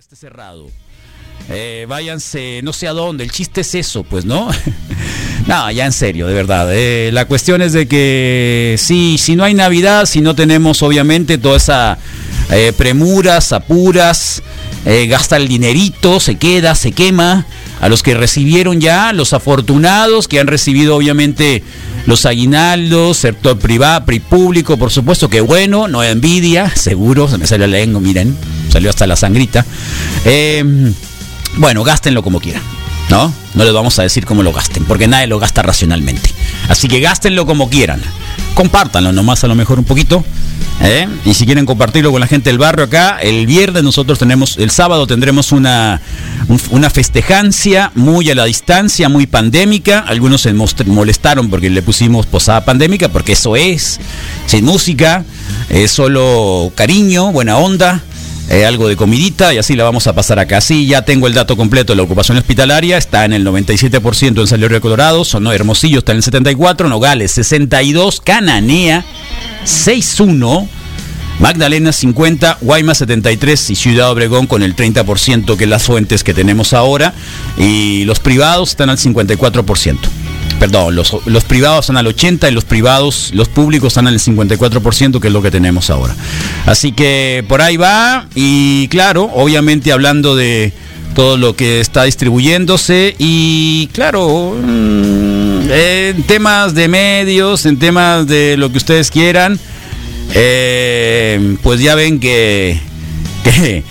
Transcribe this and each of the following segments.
Este cerrado. Eh, váyanse, no sé a dónde. El chiste es eso, pues, ¿no? no, ya en serio, de verdad. Eh, la cuestión es de que sí, si no hay Navidad, si no tenemos, obviamente, toda esa eh, premuras, apuras, gasta el dinerito, se queda, se quema. A los que recibieron ya, los afortunados que han recibido, obviamente, los aguinaldos, sector privado, pri público, por supuesto que bueno, no hay envidia, seguro, se me salió la lengua, miren, salió hasta la sangrita. Eh, bueno, gástenlo como quieran, ¿no? No les vamos a decir cómo lo gasten, porque nadie lo gasta racionalmente. Así que gástenlo como quieran. Compártanlo nomás a lo mejor un poquito. ¿eh? Y si quieren compartirlo con la gente del barrio acá, el viernes nosotros tenemos, el sábado tendremos una, un- una festejancia muy a la distancia, muy pandémica. Algunos se molestaron porque le pusimos posada pandémica, porque eso es, sin música, es solo cariño, buena onda eh, algo de comidita y así la vamos a pasar acá. Sí, ya tengo el dato completo de la ocupación hospitalaria, está en el 97% en San Luis Río Colorado, Sonó Hermosillo está en el 74, Nogales 62, Cananea 61, Magdalena 50, Guaymas 73 y Ciudad Obregón con el 30% que es las fuentes que tenemos ahora y los privados están al 54%. Perdón, los, los privados están al 80 y los privados, los públicos están al 54%, que es lo que tenemos ahora. Así que por ahí va y claro, obviamente hablando de todo lo que está distribuyéndose y claro, mm, en temas de medios, en temas de lo que ustedes quieran, eh, pues ya ven que, que,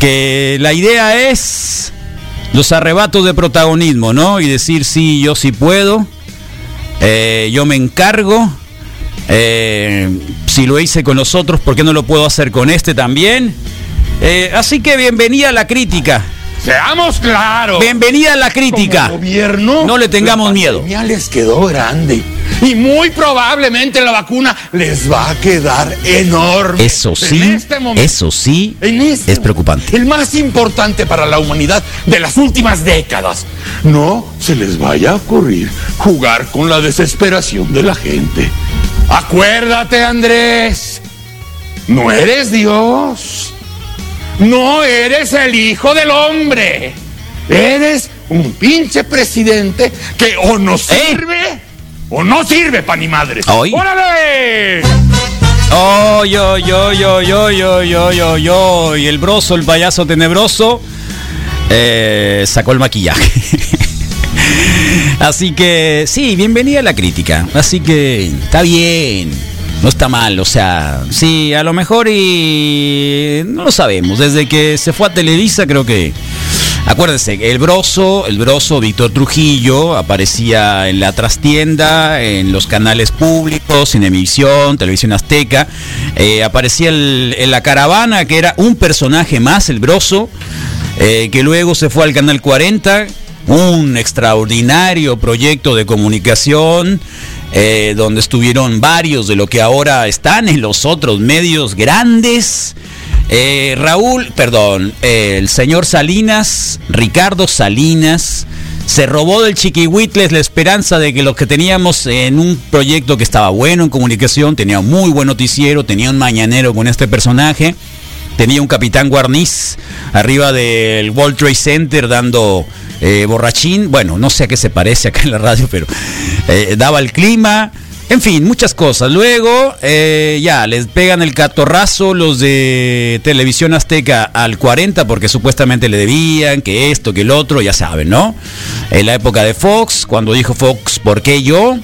que la idea es los arrebatos de protagonismo, ¿no? Y decir, sí, yo sí puedo, eh, yo me encargo, eh, si lo hice con los otros, ¿por qué no lo puedo hacer con este también? Eh, así que bienvenida a la crítica. Seamos claros. Bienvenida a la crítica. Como gobierno, No le tengamos la miedo. pandemia les quedó grande. Y muy probablemente la vacuna les va a quedar enorme. Eso sí, En este momento, eso sí, en este es preocupante. El más importante para la humanidad de las últimas décadas. No se les vaya a ocurrir jugar con la desesperación de la gente. Acuérdate, Andrés. No eres Dios. No eres el hijo del hombre. Eres un pinche presidente que o no sirve o no sirve pa' ni madre. Ay. ¡Órale! Oh, yo, yo, yo, yo, yo, yo, yo, yo. Y el broso, el payaso tenebroso, eh, sacó el maquillaje. Así que, sí, bienvenida a la crítica. Así que, está bien. No está mal, o sea, sí, a lo mejor y no lo sabemos. Desde que se fue a Televisa, creo que Acuérdense, el broso, el broso Víctor Trujillo aparecía en la trastienda, en los canales públicos, Cinemisión, Televisión Azteca. Eh, aparecía el- en la caravana, que era un personaje más, el broso, eh, que luego se fue al canal 40, un extraordinario proyecto de comunicación. Eh, donde estuvieron varios de lo que ahora están en los otros medios grandes. Eh, Raúl, perdón, eh, el señor Salinas, Ricardo Salinas, se robó del Chiquihuitles la esperanza de que los que teníamos en un proyecto que estaba bueno en comunicación, tenía un muy buen noticiero, tenía un mañanero con este personaje, tenía un capitán guarniz arriba del World Trade Center dando borrachín, bueno, no sé a qué se parece acá en la radio, pero eh, daba el clima. En fin, muchas cosas. Luego, eh, ya, les pegan el catorrazo los de Televisión Azteca al 40 porque supuestamente le debían, que esto, que el otro, ya saben, ¿no? En la época de Fox, cuando dijo Fox, ¿por qué yo?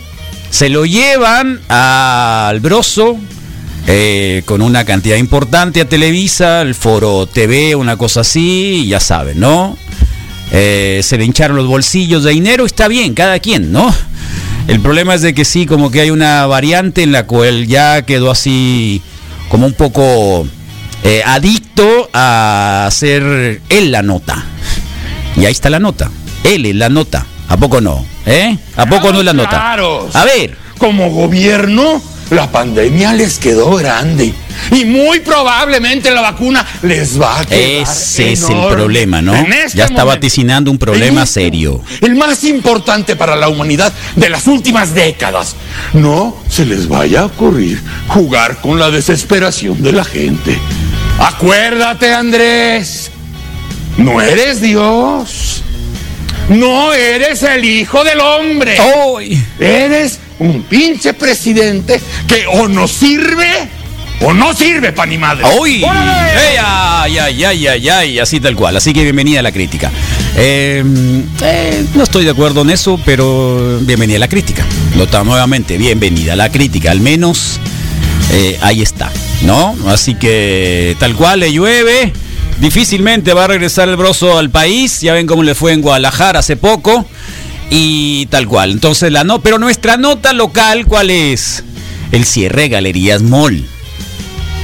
Se lo llevan al Broso, eh, con una cantidad importante a Televisa, el Foro TV, una cosa así, ya saben, ¿no? Se le hincharon los bolsillos de dinero, está bien, cada quien, ¿no? El problema es de que sí, como que hay una variante en la cual ya quedó así como un poco eh, adicto a hacer él la nota. Y ahí está la nota. Él es la nota. ¿A poco no? ¿Eh? ¿A poco no es la nota? Claros. A ver. Como gobierno, la pandemia les quedó grande. Y muy probablemente la vacuna les va a quedar Ese es el problema, ¿no? Este Ya está momento. vaticinando un problema este serio. El más importante para la humanidad de las últimas décadas. No se les vaya a ocurrir jugar con la desesperación de la gente. Acuérdate, Andrés. No eres Dios. No eres el hijo del hombre. ¡Uy! Eres un pinche presidente que o no sirve o no sirve pa' ni madre. ¡Uy! ¡Ey, ay, ay, ay, ay, ay! Así tal cual. Así que bienvenida a la crítica. Eh, eh, no estoy de acuerdo en eso, pero bienvenida a la crítica. Nota nuevamente, bienvenida a la crítica. Al menos eh, ahí está, ¿no? Así que tal cual le llueve. Difícilmente va a regresar el broso al país. Ya ven cómo le fue en Guadalajara hace poco. Y tal cual. Entonces la no, pero nuestra nota local, ¿cuál es? El cierre de Galerías Mall.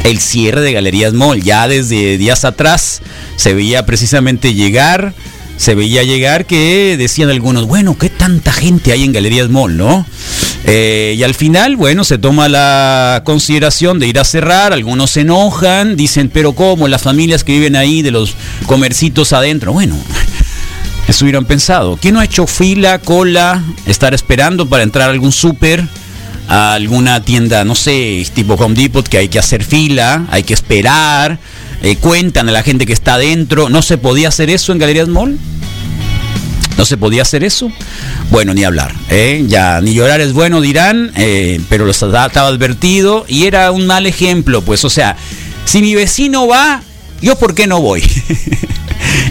El cierre de Galerías Mall. Ya desde días atrás se veía precisamente llegar. Se veía llegar que decían algunos, bueno, ¿qué tanta gente hay en Galerías Mall, no? Eh, y al final, bueno, se toma la consideración de ir a cerrar, algunos se enojan, dicen, pero ¿cómo? Las familias que viven ahí, de los comercitos adentro, bueno, eso hubieran pensado. ¿Quién no ha hecho fila, cola, estar esperando para entrar a algún súper? Alguna tienda, no sé, tipo Home Depot, que hay que hacer fila, hay que esperar, eh, cuentan a la gente que está adentro. ¿No se podía hacer eso en Galerías Mall? ¿No se podía hacer eso? Bueno, ni hablar. ¿eh? Ya, ni llorar es bueno, dirán, eh, pero lo estaba advertido y era un mal ejemplo, pues, o sea, si mi vecino va, ¿yo por qué no voy?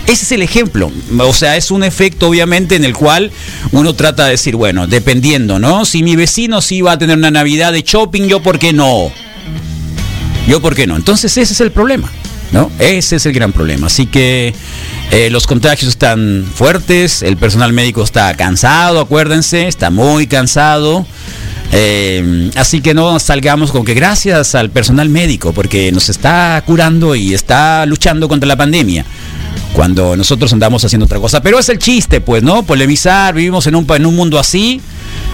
Ese es el ejemplo. O sea, es un efecto obviamente en el cual uno trata de decir, bueno, dependiendo, ¿no? Si mi vecino sí va a tener una Navidad de shopping, yo por qué no. Yo por qué no. Entonces ese es el problema, ¿no? Ese es el gran problema. Así que eh, los contagios están fuertes, el personal médico está cansado, acuérdense, está muy cansado. Eh, así que no salgamos con que gracias al personal médico, porque nos está curando y está luchando contra la pandemia cuando nosotros andamos haciendo otra cosa. Pero es el chiste, pues, ¿no? Polemizar, vivimos en un, en un mundo así.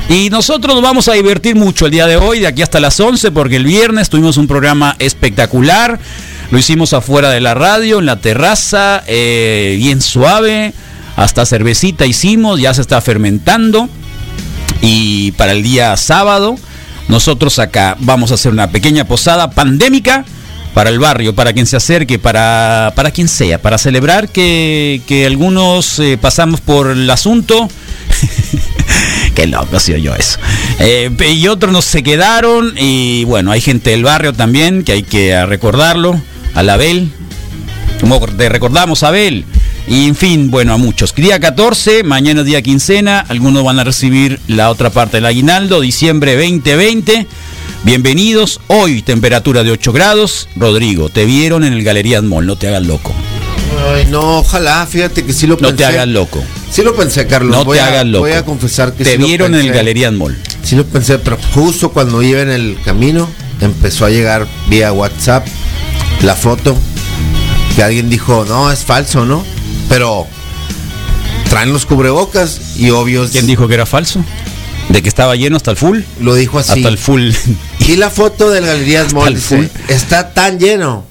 Y nosotros nos vamos a divertir mucho el día de hoy, de aquí hasta las 11, porque el viernes tuvimos un programa espectacular. Lo hicimos afuera de la radio, en la terraza, eh, bien suave. Hasta cervecita hicimos, ya se está fermentando. Y para el día sábado, nosotros acá vamos a hacer una pequeña posada pandémica para el barrio, para quien se acerque, para, para quien sea, para celebrar que, que algunos eh, pasamos por el asunto. Qué loco ha sido yo eso. Eh, y otros nos se quedaron y bueno, hay gente del barrio también que hay que recordarlo. A la Abel, como te recordamos Abel. Y en fin, bueno, a muchos. Día 14, mañana día quincena, algunos van a recibir la otra parte del aguinaldo, diciembre 2020. Bienvenidos, hoy temperatura de 8 grados. Rodrigo, te vieron en el Galerías Mall, no te hagas loco. Ay, no, ojalá, fíjate que sí lo pensé. No te hagas loco. Sí lo pensé, Carlos. No voy te a, hagas loco. Voy a confesar que Te sí lo vieron en el pensé. Galerías Mall. Sí lo pensé, pero justo cuando iba en el camino empezó a llegar vía WhatsApp la foto que alguien dijo, no, es falso, ¿no? Pero traen los cubrebocas y obvio ¿Quién dijo que era falso? ¿De que estaba lleno hasta el full? lo dijo así. Hasta el full. Y la foto del Galerías Mall dice, está tan lleno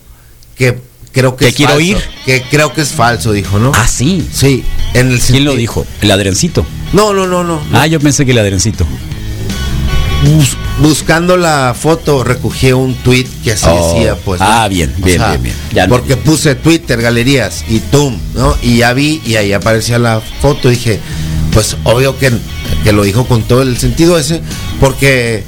que creo que ¿Que es quiero falso, ir? Que creo que es falso, dijo, ¿no? ah, sí. Sí, en el ¿Quién lo dijo? El adrencito. No, no, no, no. Ah, yo pensé que el adrencito. Bus- buscando la foto recogí un tweet que así Oh. decía, pues. ¿no? Ah, bien, bien, bien, bien. Ya no- porque puse Twitter, galerías y tum, ¿no? Y ya vi y ahí aparecía la foto. Dije, pues obvio que, que lo dijo con todo el sentido ese, porque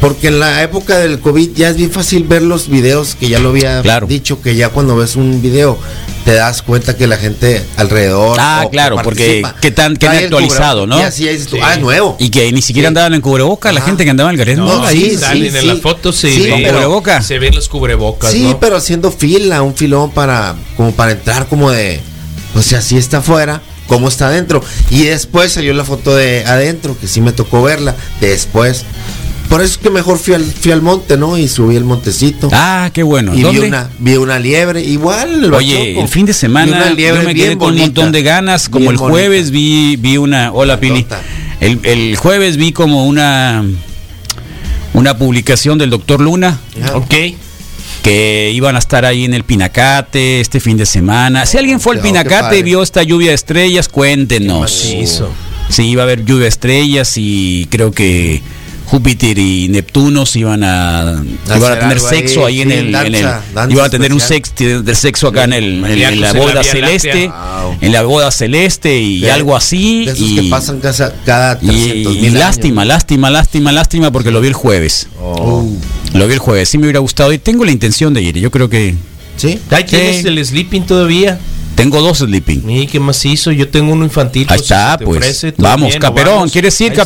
porque en la época del COVID ya es bien fácil ver los videos que ya lo había Claro. dicho, que ya cuando ves un video te das cuenta que la gente alrededor. Ah, o que claro, porque qué tan- qué trae el actualizado. ¿no? Y así tú, Sí. ah, es nuevo. Y que ni siquiera Sí. andaban en cubrebocas la gente que andaba en el Galerías No, Mall. sí, ahí sí, salen en sí. la foto, se Sí, ve. Con cubreboca. Se ven los cubrebocas, Sí, ¿no? pero haciendo fila, un filón para como para entrar como de, o sea, si está afuera, cómo está adentro. Y después salió la foto de adentro, que sí me tocó verla, después. Por eso es que mejor fui al, fui al monte, ¿no? Y subí el montecito. Ah, qué bueno. y vi una, vi una liebre, igual el Oye, Bachoco. el fin de Vi semana una liebre yo me bien quedé con un montón de ganas. Como Bien el jueves bonita. vi, vi una. Hola, Pili. El, el jueves vi como una. Una publicación del doctor Luna. Ok. que iban a estar ahí en el Pinacate este fin de semana. Si alguien fue al Oh, Pinacate y vio esta lluvia de estrellas, cuéntenos. Sí, iba a haber lluvia de estrellas y creo que Júpiter y Neptuno se iban a, iban a tener sexo ahí, ahí, en sí, el, en el- danza, danza iban a tener un especial. sex, de sexo acá en, el, en- en la boda celeste. Wow. en la boda celeste y De- algo así. De esos y, que pasan casa- cada y- 300 y mil lástima, lástima, lástima, lástima porque lo vi el jueves. Oh. Lo vi el jueves, sí me hubiera gustado y tengo la intención de ir. Yo creo que ¿Sí? Ahí tienes Sí. el sleeping todavía. tengo dos sleeping. ¿Y qué más hizo? Yo tengo uno infantil. Ahí pues, si está, pues. ofrece, Vamos, bien, Caperón, vamos. ¿quieres ir, Ahí está.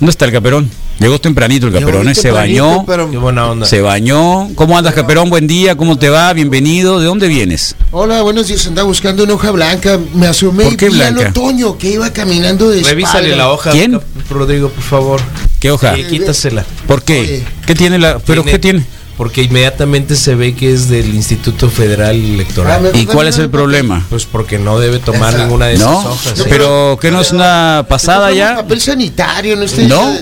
¿Dónde está el Caperón? Llegó tempranito el Caperón, ¿eh? se bañó. pero- Qué buena onda. Se bañó. ¿Cómo andas, Caperón? Buen día, ¿cómo te va? Bienvenido. ¿De dónde vienes? Hola, buenos días. Andaba buscando una hoja blanca. Me asomé ¿Por y qué vi al blanca? otoño que iba caminando de Revísale espalda. la hoja. ¿Quién? Rodrigo, por favor. ¿Qué hoja? Sí, quítasela. ¿Por qué? Oye. ¿Qué tiene la.? ¿Pero Tiene- qué tiene? Porque inmediatamente se ve que es del Instituto Federal Ah, Electoral. me- ¿Y cuál es el problema? Pues porque no debe tomar ninguna de esas ¿No? hojas. ¿eh? Pero que no es una pasada ya. Papel sanitario, no estoy. ¿No?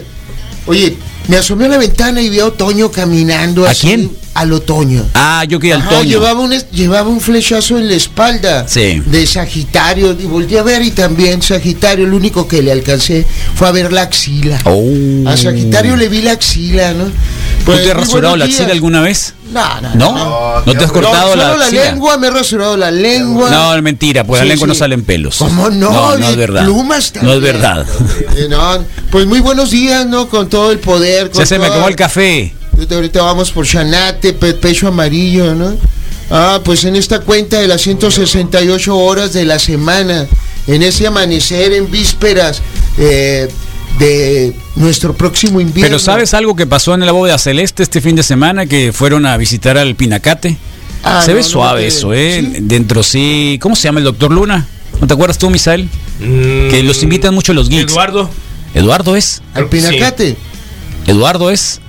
Oye, me asomé a la ventana y vi a Otoño caminando ¿A así. quién? Al Otoño. Ah, yo quería el Ajá, Toño. llevaba, un, llevaba un flechazo en la espalda Sí. de Sagitario y volteé a ver y también Sagitario, lo único que le alcancé fue a ver la axila. Oh. A Sagitario le vi la axila, ¿no? ¿Tú Pues, te has rasurado la axila alguna vez? No, no, ¿No? no. ¿No te has cortado No, la solo la axila? lengua, me he rasurado la lengua. No, es mentira, pues la Sí, lengua no sí. salen pelos. ¿Cómo no? No, no es verdad. plumas No también. es verdad. Eh, no, pues muy buenos días, ¿no? Con todo el poder. Con Ya se me acabó el café. Ahorita- Ahorita vamos por Chanate, pe- pecho amarillo, ¿no? Ah, pues en esta cuenta de las 168 horas de la semana, en ese amanecer, en vísperas eh, de nuestro próximo invierno. Pero ¿sabes algo que pasó en la bóveda celeste este fin de semana? Que fueron a visitar al Pinacate. Ah, se no, ve no, suave no, eso, ¿eh? sí. Dentro sí. ¿Cómo se llama el doctor Luna? ¿No te acuerdas tú, Misael? Mm, Que los invitan mucho los geeks. Eduardo. Eduardo es. Al Pinacate. Eduardo es.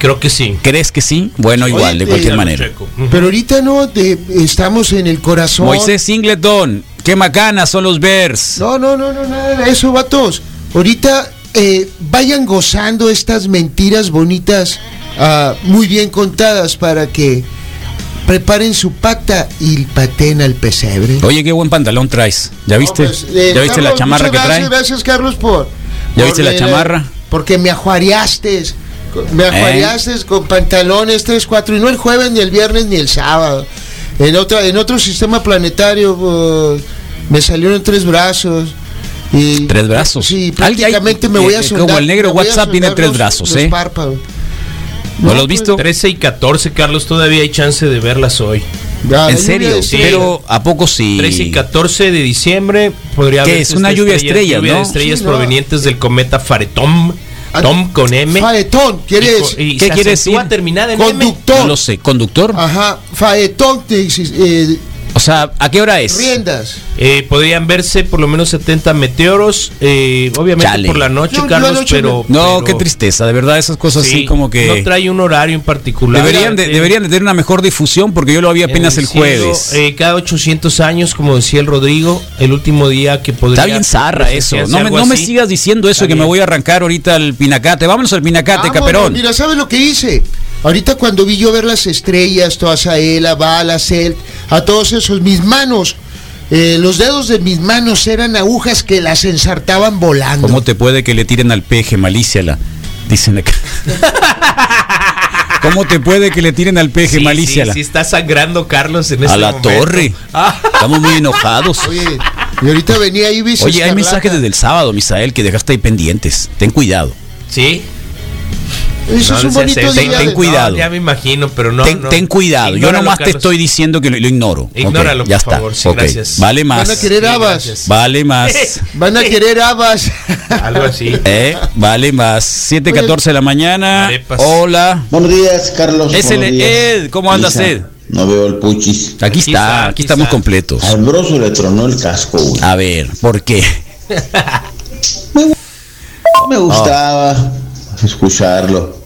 Creo que sí. ¿Crees que sí? Bueno, Oye, igual, de cualquier manera. Pero ahorita no, de- estamos en el corazón. Moisés Singleton, qué macanas son los Bears. No, no, no, no, nada de eso, vatos. Ahorita eh, vayan gozando estas mentiras bonitas, ah, muy bien contadas, para que preparen su pata y pateen al pesebre. Oye, qué buen pantalón traes. ¿Ya viste? No, pues, eh, ¿Ya viste la chamarra que gracias, trae? Gracias, Carlos, por. ¿Ya por, viste la eh, chamarra? Porque me ajuareaste. Me ajuareaste con pantalones 3, 4, y no el jueves, ni el viernes, ni el sábado. En, otra, en otro sistema planetario uh, me salieron tres brazos. Y, Tres brazos. Sí, prácticamente me eh, voy a eh, sondar. como el negro me WhatsApp tiene tres los- brazos, los ¿eh? párpados. ¿No lo has pues, visto? 13 y 14, Carlos, todavía hay chance de verlas hoy. ¿En lluvia serio? Sí. Pero ¿a poco sí? 13 y 14 de diciembre podría ¿Qué haber es? Una lluvia estrella- estrellas, lluvia ¿no? de estrellas Sí, no. provenientes del cometa Faretón. Ah, Tom con M. Faetón, co- y ¿Qué quiere decir? terminada en M. Conductor. No lo sé. ¿Conductor? Ajá, Faetón, eh, O sea, ¿a qué hora es? riendas. Eh, podrían verse por lo menos 70 meteoros, eh, obviamente Chale. por la noche, Carlos, pero... No, pero- qué tristeza, de verdad, esas cosas sí, así como que... No trae un horario en particular. Deberían de, Eh, deberían de tener una mejor difusión porque yo lo vi en apenas el, cielo, jueves. eh, cada 800 años, como decía el Rodrigo, el último día que podría... Está bien zarra eso. No me, no me sigas diciendo eso Está que me voy a arrancar ahorita al Pinacate. Vámonos al Pinacate, Vámonos, Caperón. Mira, ¿sabes lo que hice? Ahorita cuando vi yo ver las estrellas, todas a él, a Bala, a Celt, a todos esos, mis manos, eh, los dedos de mis manos eran agujas que las ensartaban volando. ¿Cómo te puede que le tiren al peje, malicia la? Dicen acá. ¿Cómo te puede que le tiren al peje, Sí, malicia sí, la? sí está sangrando Carlos en a este la momento. torre. Estamos muy enojados. Oye, y ahorita venía ahí Ibis Oye, hay mensajes desde el sábado, Misael, que dejaste ahí pendientes. Ten cuidado. Sí. Eso es un bonito día. ten- cuidado. No, ya me imagino, pero no. ten, no. ten cuidado. Yo nomás te Carlos. estoy diciendo que lo, lo ignoro. Ignóralo, ya por está. favor. Sí, gracias. Vale más. Van a querer habas. Vale más. Van a querer habas. Algo así. Eh, vale más. 7:14 de la mañana. Arepas. Hola. Buenos días, Carlos. Es el. Ed. ¿Cómo andas, Ed? No veo el puchis. Aquí, Aquí está, está, aquí aquí estamos está. completos. Al broso le tronó el casco, güey. A ver, ¿por qué? Me gustaba escucharlo.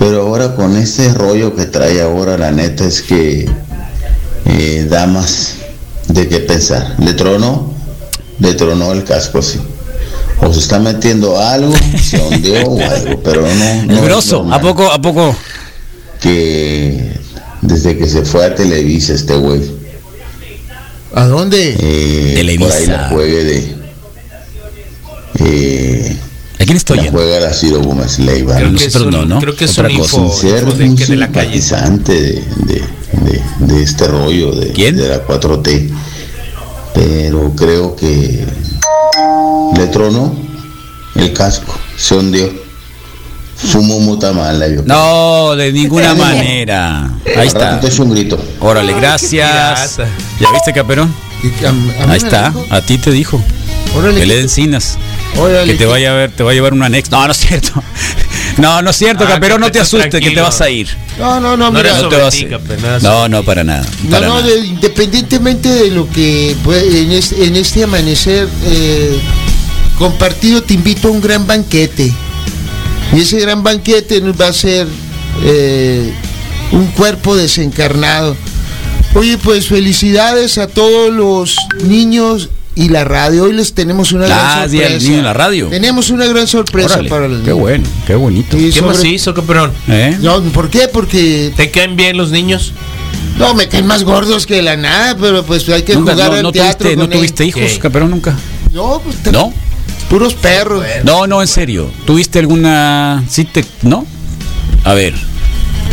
Pero ahora con este rollo que trae ahora, la neta es que eh, da más de qué pensar. Le tronó, le tronó el casco, sí. O se está metiendo algo, se ondeó o algo, pero no. no El grosso, ¿a poco, a poco? Que desde que se fue a Televisa este güey. ¿A dónde? eh, Televisa. por ahí la juegue de eh, ¿A quién estoy la oyendo? juega la Ciro Gómez Leiva Creo que es nosotros un, no, ¿no? Creo que es Otra un cosa. info, info de, un de la calle. de, de, de- de este rollo de, ¿Quién? de la 4T pero creo que le tronó el casco, se hundió. Fumo muta mala, yo. No, de ninguna manera. Ahí está. Echo un grito. Órale, gracias. ¿Ya viste, Caperón? Ahí está. A ti te dijo. Órale, Que le encinas. Que te vaya a ver, te va a llevar un anexo. No, no es cierto. No, no es cierto, Ah, Caperón, no te asustes, que te vas a ir. No, no, no, No mira. No te vas a ir. No, no, para nada. No, para no, nada. de- independientemente de lo que pues, en, en este amanecer eh, compartido, te invito a un gran banquete. Y ese gran banquete nos va a ser eh, un cuerpo desencarnado. Oye, pues felicidades a todos los niños y la radio. Hoy les tenemos una Ah, gran Día del sorpresa. Niño en la radio. Tenemos una gran sorpresa Órale, para los qué niños. bueno, qué bonito. ¿Qué más sobre- hizo, Caperón? ¿Eh? No, ¿Por qué? Porque ¿Te caen bien los niños? no me caen más gordos que la nada, pero pues hay que Nunca- jugar no, al no teatro. tuviste, no él. tuviste hijos, ¿Qué? Caperón, nunca. No, pues, te- ¿No? puros perros. No, no, en serio. ¿Tuviste alguna. Sí, te. ¿No? A ver.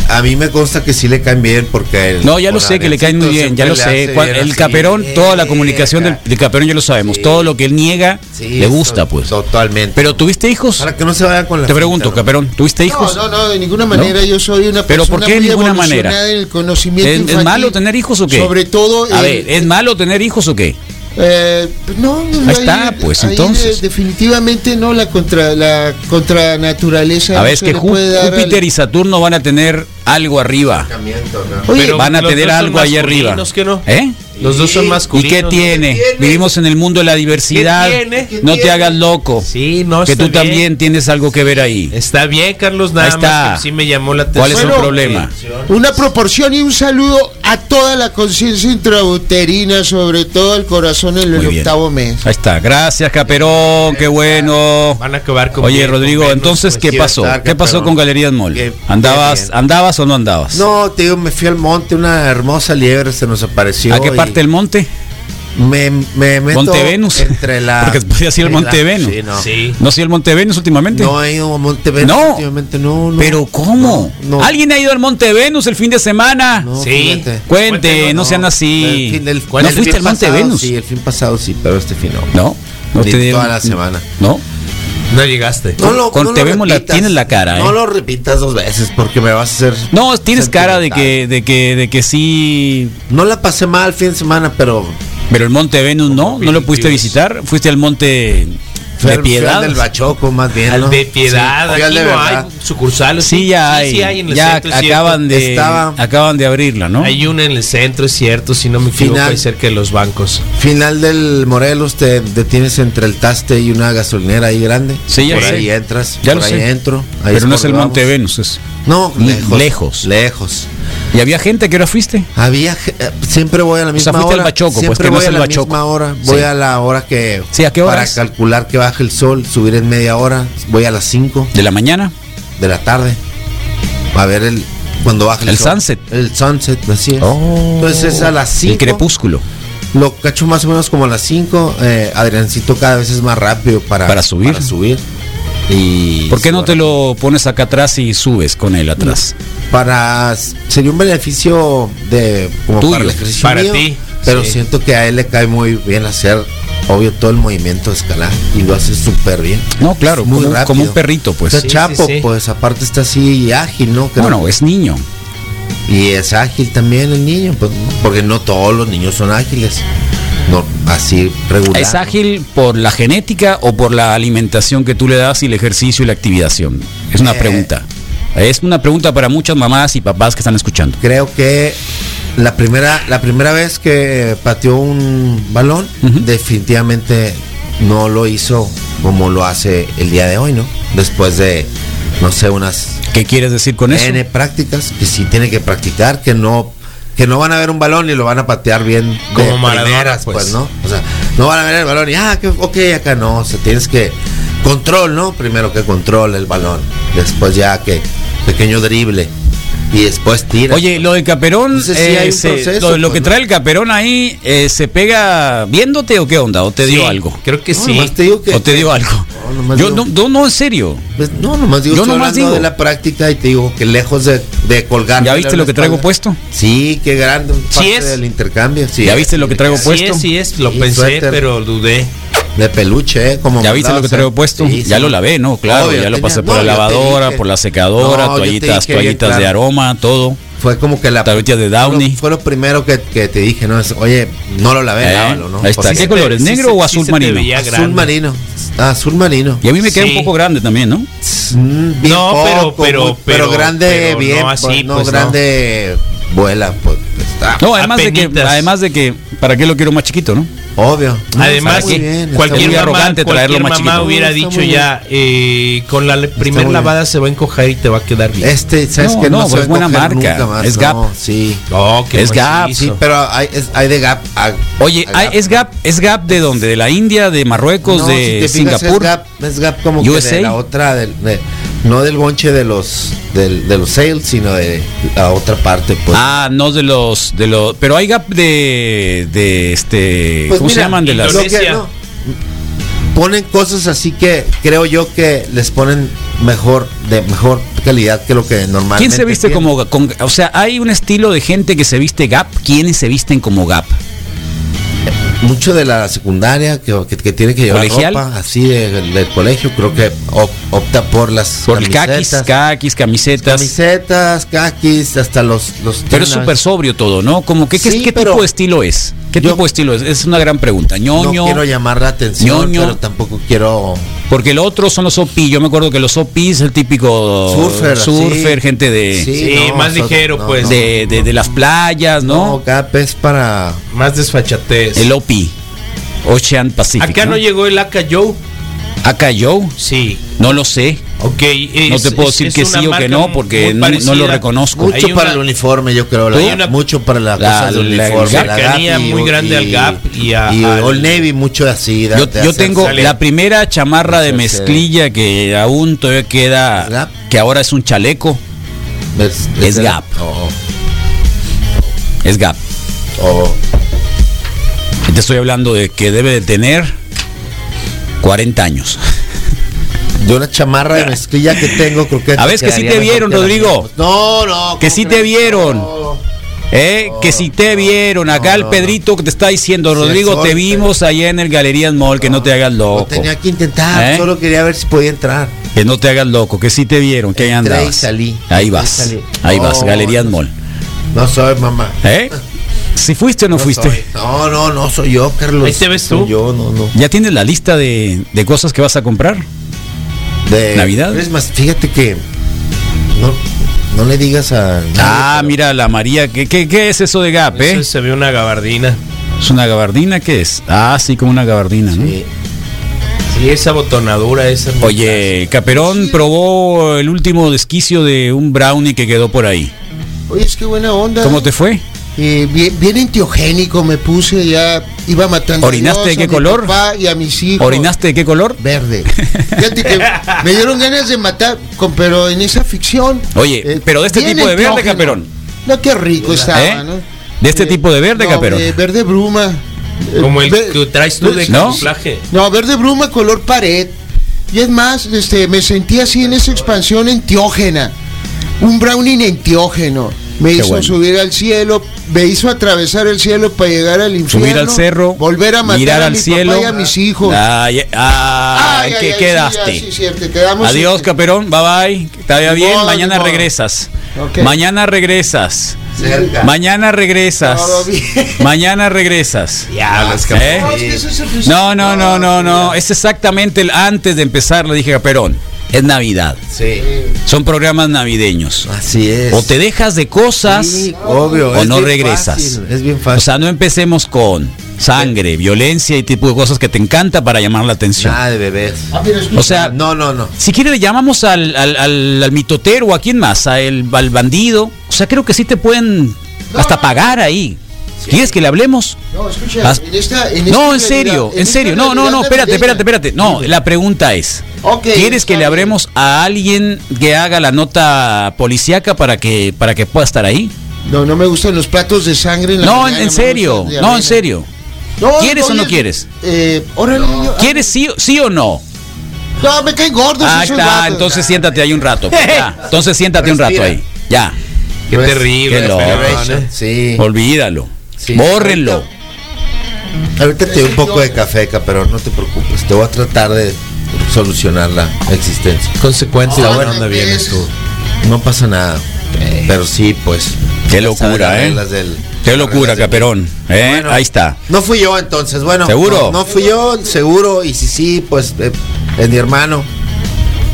A mí me consta que sí le caen bien porque... el- No, ya lo sé que le caen muy bien, ya lo sé. El así. Caperón, toda la comunicación del, del Caperón ya lo sabemos. Sí. Todo lo que él niega Sí, le gusta, to- pues. Totalmente. Pero ¿tuviste hijos? Para que no se vayan con la Te pregunto, finta, ¿no? Caperón, ¿tuviste hijos? No, no, no, de ninguna manera. Yo soy una ¿Pero persona por qué de ninguna manera? el conocimiento ¿Es, malo tener hijos o qué? Sobre todo. A el- ver, ¿es malo tener hijos o qué? eh, no, no, Ahí está, pues, ahí, entonces. definitivamente no, la contra la contra naturaleza. A no ver, es que al- Júpiter y Saturno van a tener algo arriba. ¿no? Oye, Pero Van a tener algo ahí arriba. ¿qué no? ¿Eh? Los dos son ¿Y masculinos. qué tiene? Vivimos en el mundo de la diversidad. ¿Qué tiene? No te hagas loco. Sí, no, que tú bien. también tienes algo que ver ahí. Está bien, Carlos, nada Ahí está. más que sí me llamó la atención. ¿Cuál es el Bueno, problema? Una proporción y un saludo a toda la conciencia intrauterina, sobre todo el corazón en el Muy bien. octavo mes. Ahí está. Gracias, Caperón. Qué bueno. Van a acabar con Oye, bien, Rodrigo, entonces, pues. ¿qué pasó? estar, ¿Qué pasó con Galerías Mall? ¿Andabas. ¿Andabas no andabas? No, te digo, me fui al monte, una hermosa liebre se nos apareció. ¿A qué parte del monte? Me, me meto Monte Venus. entre la... Porque podía ser el en Monte la- Venus. Sí, no. Sí. ¿No el Monte Venus últimamente? No he ido a Monte Venus No. últimamente, no, no. Pero ¿cómo? No, no. ¿Alguien ha ido al Monte Venus el fin de semana? No, Sí. fíjate. Cuente, no, sean así. El fin del- ¿No el fuiste fin al Monte pasado, Venus? Sí, el fin pasado sí, pero este fin no. No. No te toda la semana. No. No llegaste. No lo, Con no te lo vemos la- repitas. tienes la cara, No ¿eh? lo repitas dos veces porque me vas a hacer. No, tienes cara de que, de que, de que sí. No la pasé mal el fin de semana, pero. Pero el Monte Venus no, no lo pudiste visitar. Fuiste al Monte de al- fui al Piedad. del Bachoco, más bien. Al ¿no? de piedad, Sí, aquí de no hay sucursales. Sí, ya hay. Sí, hay en el ya centro, acaban de Estaba- acaban de abrirla, ¿no? Hay una en el centro, es cierto, si no me equivoco, Final. ahí cerca de los bancos. Final del Morelos te detienes entre el Taste y una gasolinera ahí grande. Sí, ya Por sé. ahí entras. Ya por lo ahí sé. entro. ahí Pero no es el Monte. Venus, es. No, lejos. lejos. Lejos. ¿Y había gente que ahora fuiste? Había eh, siempre voy a la O misma sea, fuiste hora. al Bachoco, pues, siempre que no voy a la misma hora. Voy Sí. a la hora que Sí, ¿a qué para horas? calcular que baje el sol, subir en media hora. Voy a las 5 ¿De la mañana? de la tarde. A ver el cuando baja el, El sol. sunset. El sunset, así es. Oh. Entonces es a las 5. El crepúsculo. Lo cacho más o menos como a las 5. Eh, Adriancito cada vez es más rápido para, Para subir. Para subir. Y ¿Por qué no te lo pones acá atrás y subes con él atrás? para sería un beneficio de como Tuyo, para el ejercicio para mío, ti, pero sí. siento que a él le cae muy bien hacer obvio todo el movimiento de escalar y lo hace súper bien No, claro, Muy como, rápido. como un perrito, pues. está Sí, chapo sí, sí. pues aparte está así ágil no Creo- Bueno, es niño. y es ágil también el niño pues, porque no todos los niños son ágiles no así regular ¿Es ágil por la genética o por la alimentación que tú le das y el ejercicio y la activación? Es una Eh. pregunta. Es una pregunta para muchas mamás y papás que están escuchando. creo que la primera la primera vez que pateó un balón definitivamente no lo hizo como lo hace el día de hoy no después de no sé unas ¿Qué quieres decir con eso? n prácticas que sí tiene que practicar que no que no van a ver un balón y lo van a patear bien de Como Maradona, primeras, pues. pues. no o sea no van a ver el balón y ah que ok acá no o sea tienes que control no primero que control el balón después ya que pequeño drible y después tira. Oye, lo del caperón, Entonces, sí eh, hay un se- proceso, lo, lo pues, que ¿no? trae el caperón ahí, eh, ¿se pega viéndote o qué onda? ¿O te Sí, dio algo? Creo que No, sí. nomás te digo que- ¿O te dio algo? No, nomás Yo digo- no, no, no, en serio. Pues, no, nomás digo, Yo estoy nomás hablando digo. de la práctica y te digo que lejos de, de colgar. ¿Ya viste lo que traigo puesto? Sí, qué grande. parte es. del intercambio. Sí, ¿Ya viste lo que traigo Sí puesto? es, sí es, lo Sí, pensé, suéter. pero dudé. De peluche, ¿eh? Como ¿Ya viste lo que traigo puesto? Sí, ya sí. lo lavé, ¿no? Claro, Obvio, ya lo tenía- pasé por no, la lavadora, dije. por la secadora, No, toallitas, dije toallitas de claro. aroma, todo. Fue como que la. Toallitas de Downy. Fue lo, fue lo primero que, que te dije, ¿no? Es, oye, no lo lavé, Eh, lávalo, ¿no? ahí está. ¿Qué se color te- es? sí ¿Negro o azul marino? Azul marino. Ah, azul marino. Y a mí me queda Sí. un poco grande también, ¿no? Mm, bien No, pero- poco, pero- muy- pero- grande, pero bien. no así, pues, no, pues, no. grande, vuela, pues. Está No, además de que, además de que, ¿para qué lo quiero más chiquito, no? Obvio. No, Además, muy bien, cualquier mamá, arrogante cualquier mamá chiquito. hubiera dicho ya, eh, con la le- primer muy lavada se va a encoger y te va a quedar bien. Este, ¿sabes No, que no, no, se pues a buena marca, nunca más, es no, Gap. Sí. Oh, qué Es Gap. Sí, pero hay, es- hay de Gap. a- Oye, a ay, ¿es Gap, ¿es Gap de dónde? ¿De la India, de Marruecos, No, de si te fijas, Singapur? Es Gap, es Gap como que USA. de la otra, del- de- no del bonche de los del- de los sales, sino de la otra parte. Pues. Ah, no de los de los, pero hay Gap de de este, Pues ¿cómo se llaman de las no, ponen cosas así que creo yo que les ponen mejor de mejor calidad que lo que normalmente. ¿Quién se viste tienen. como con, o sea, hay un estilo de gente que se viste Gap, ¿quiénes se visten como Gap? Mucho de la secundaria que, que, que tiene que llevar ¿Colegial? ropa así de- del colegio creo que op- opta por las Por camisetas, caquis, camisetas. camisetas caquis hasta los los Pero es súper sobrio todo, ¿no? Como que, ¿qué, Sí, qué tipo de estilo es? ¿Qué Yo- tipo de estilo es? Es una gran pregunta. no ñoño. quiero llamar la atención ñoño. pero tampoco quiero Porque el otro son los OP. Yo me acuerdo que los OP es el típico Surfer, surfer gente de, Sí, Sí, no, más ligero, no, pues. no. de, de- de las playas, no, ¿no? Gap es para Más desfachatez. El OP. Ocean Pacific. Acá no llegó el AK Joe. Acá Joe. Sí. No lo sé. Ok. No te puedo decir es que sí o que no, porque no, no lo reconozco. mucho Hay para el uniforme yo creo la- una- mucho para la, La- cosa del la- uniforme la Gap y- muy grande al Gap y a- y al- Old Navy mucho así Yo, tengo sale- la primera chamarra de mezclilla que aún todavía queda, Gap. que ahora es un chaleco, es, Gap. oh, es Gap. oh. Te estoy hablando de que debe de tener 40 años. De una chamarra de mezclilla que tengo creo que A ver, que sí te vieron, Rodrigo. no no Que ¿cómo sí te vieron. No. Que si te vieron, acá No, el Pedrito que te está diciendo, Sí, Rodrigo, sol, te pero- vimos allá en el Galerías Mall, que no te hagas No loco. tenía que intentar, ¿Eh? solo quería ver si podía entrar. Que no te hagas loco, que sí te vieron, que ahí Entré y andabas. salí. Ahí vas, salí. ahí vas, Galerías no. Mall. No soy mamá. ¿Eh? ¿Si fuiste o no, No fuiste? soy. No, no, no soy yo, Carlos. Ahí te ves Soy tú. Yo, no, no. ¿Ya tienes la lista de, de cosas que vas a comprar? De ¿Navidad? Es más, fíjate que no, no le digas a. nadie, Ah, pero- mira, la María, ¿qué, qué, qué es eso de Gap, eh? Se ve una gabardina. ¿Es una gabardina? ¿Qué es? Ah, sí, como una gabardina, ¿no? Sí. Sí, esa botonadura, esa. Oye, Caperón probó el último desquicio de un brownie que quedó por ahí. Oye, es que buena onda. ¿Cómo te fue? Eh, bien, bien enteogénico me puse, ya iba matando a ¿Orinaste Dios, de qué a mi color? papá y a mis hijos. ¿Orinaste de qué color? Verde. Fíjate que me dieron ganas de matar, con, pero en esa ficción. eh, Oye, pero de este tipo de verde. Caperón. No, qué rico estaba, ¿Eh? ¿no? De este Eh, tipo de verde, no, Caperón. de verde bruma. Como el que traes tú de ¿No? camuflaje. No, verde bruma, color pared. Y es más, este, me sentí así en esa expansión enteógena. Un brownie enteógeno. Me Qué hizo bueno. subir al cielo, me hizo atravesar el cielo para llegar al infierno. Subir al cerro, volver a matar mirar a al mi cielo. papá y a mis hijos. Ay, ay, Ay, ¿qué ay, ay, quedaste? sí, ya, sí, cierto, quedamos Adiós, en- Caperón, bye bye. Que te vaya bien, modo, mañana regresas. Mañana regresas. Cerca. Mañana regresas. Todo bien. Mañana regresas. ¿Eh? No, que No, no, no, no. Es exactamente el antes de empezar, le dije a Caperón. Es Navidad. Sí. Son programas navideños. Así es. O te dejas de cosas Sí, obvio. o no regresas. fácil, es bien O fácil. sea, no empecemos con sangre, violencia y tipo de cosas que te encanta para llamar la atención. Nada de bebés. Ah. O sea, No, no, no. si quiere le llamamos al, al, al- al mitotero o a quién más, a el- al bandido. O sea, creo que sí te pueden hasta pagar ahí. ¿Quieres que le hablemos? No, escucha, en esta, en No, esta en serio, en serio. No, no, no, espérate, espérate, espérate. No, la pregunta es, ¿quieres que le hablemos a alguien que haga la nota policíaca para que para que pueda estar ahí? No, no me gustan los platos de sangre en la No, en, mañana, en me serio, no, en serio. No, ¿Quieres o no quieres? Eh, órale, yo- ¿Quieres sí, sí o no? No, me caen gordos Ah, está, entonces siéntate ahí un rato. pues, ya. Entonces siéntate un rato ahí. Ya. Qué Pues, terrible. qué loco. Sí. Olvídalo. Sí. Bórrenlo. Ahorita te doy un poco de café, pero no te preocupes. Te voy a tratar de solucionar la existencia. Consecuencia bueno, dónde vienes tú. No pasa nada. Pero sí, pues. Qué locura, ¿eh? del- Qué locura, del- Caperón. ¿eh? Bueno. Ahí está. No fui yo entonces, bueno. ¿Seguro? No, no fui yo, seguro. Y si sí, pues eh, es mi hermano.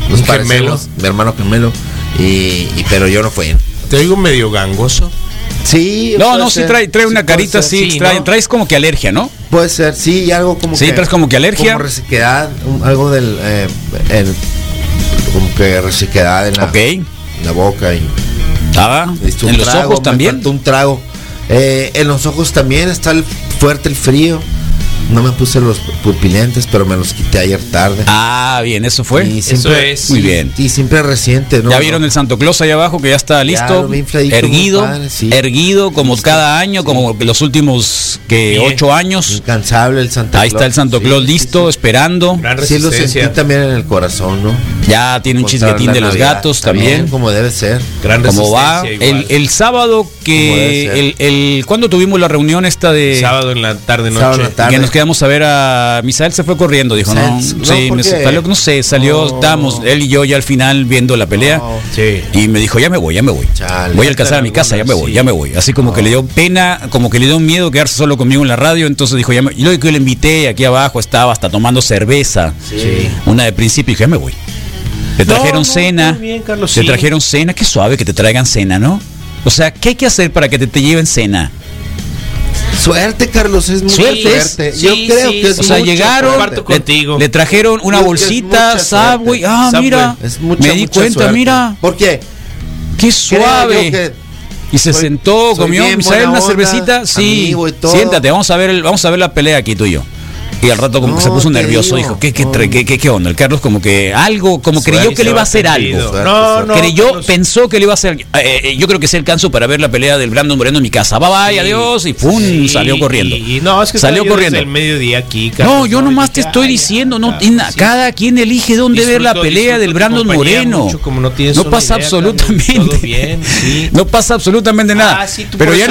Nos Un parecemos, gemelo. Mi hermano gemelo. Y, y- pero yo no fui. Te oigo medio gangoso. Sí. No, no, sí ser. trae, trae una Sí, carita sí, trae- ¿no? traes como que alergia, ¿no? Puede ser, sí, y algo como Sí, que. traes como que alergia. Como resequedad, un- algo del. eh, el- como que resequedad en la, Ok. en la boca y. Ah, un en los trago, ojos también. un trago. Eh, en los ojos también está el, fuerte el frío. No me puse los pupilentes, pero me los quité ayer tarde. Ah, bien, eso fue. Y Eso es. Muy bien. Y siempre reciente, ¿no? ya vieron el Santo Claus ahí abajo que ya está listo, erguido, muy padre, sí. erguido como cada año, como los últimos que ocho años. Incansable el Santa Ahí Claus. está el Santo Claus sí, listo, sí. esperando. Gran Sí, lo sentí también en el corazón, ¿no? Ya tiene un la de los gatos también. Como debe ser. Gran ¿Cómo va? El, sábado Como que el, el cuando tuvimos la reunión esta de Sábado en la tarde noche. Sábado en la tarde. que nos quedamos a ver a Misael se fue corriendo, dijo, no, sí, salió, no sé, salió, Oh. estábamos él y yo ya al final viendo la pelea. Sí. Y me dijo, ya me voy, ya me voy. Chale. voy a alcanzar a mi casa, ya me voy, Sí. ya me voy. Así como que le dio pena, como que le dio miedo quedarse solo conmigo en la radio. Entonces dijo, ya me... Y luego que le invité, aquí abajo estaba hasta tomando cerveza. Sí. Una de principio y dije, ya me voy. Te trajeron no, cena. muy bien, Carlos, te sí. trajeron cena. Qué suave que te traigan cena, ¿no? O sea, ¿qué hay que hacer para que te, te lleven cena? Suerte, Carlos, es mucha Suerte. suerte. Sí, Yo sí, creo que es O sea, llegaron. Comparto contigo. le, le trajeron una bolsita, Subway. Ah, Subway. mira, Es mucha, me di mucha cuenta, suerte. mira, ¿Por qué? qué suave. Y se Soy- sentó, soy comió, buena una onda, cervecita, sí. amigo y todo. Siéntate, vamos a ver el- vamos a ver la pelea aquí tú y yo. Y al rato como que se puso nervioso, digo, dijo, ¿qué, qué, qué, qué, qué onda? El Carlos como que algo, como creyó que le iba a hacer algo. No, no. creyó, pensó que le iba a hacer. eh, eh, yo creo que se alcanzó para ver la pelea del Brandon Moreno en mi casa. Bye bye, Sí. adiós. Y pum, Sí, salió corriendo. Y, y no, es que salió corriendo. desde el mediodía aquí. Carlos, No, yo nomás te estoy diciendo, no, cada quien elige dónde ver la pelea disfruto del Brandon Moreno. mucho, como no pasa idea, absolutamente. No pasa absolutamente nada. Ah, pero ya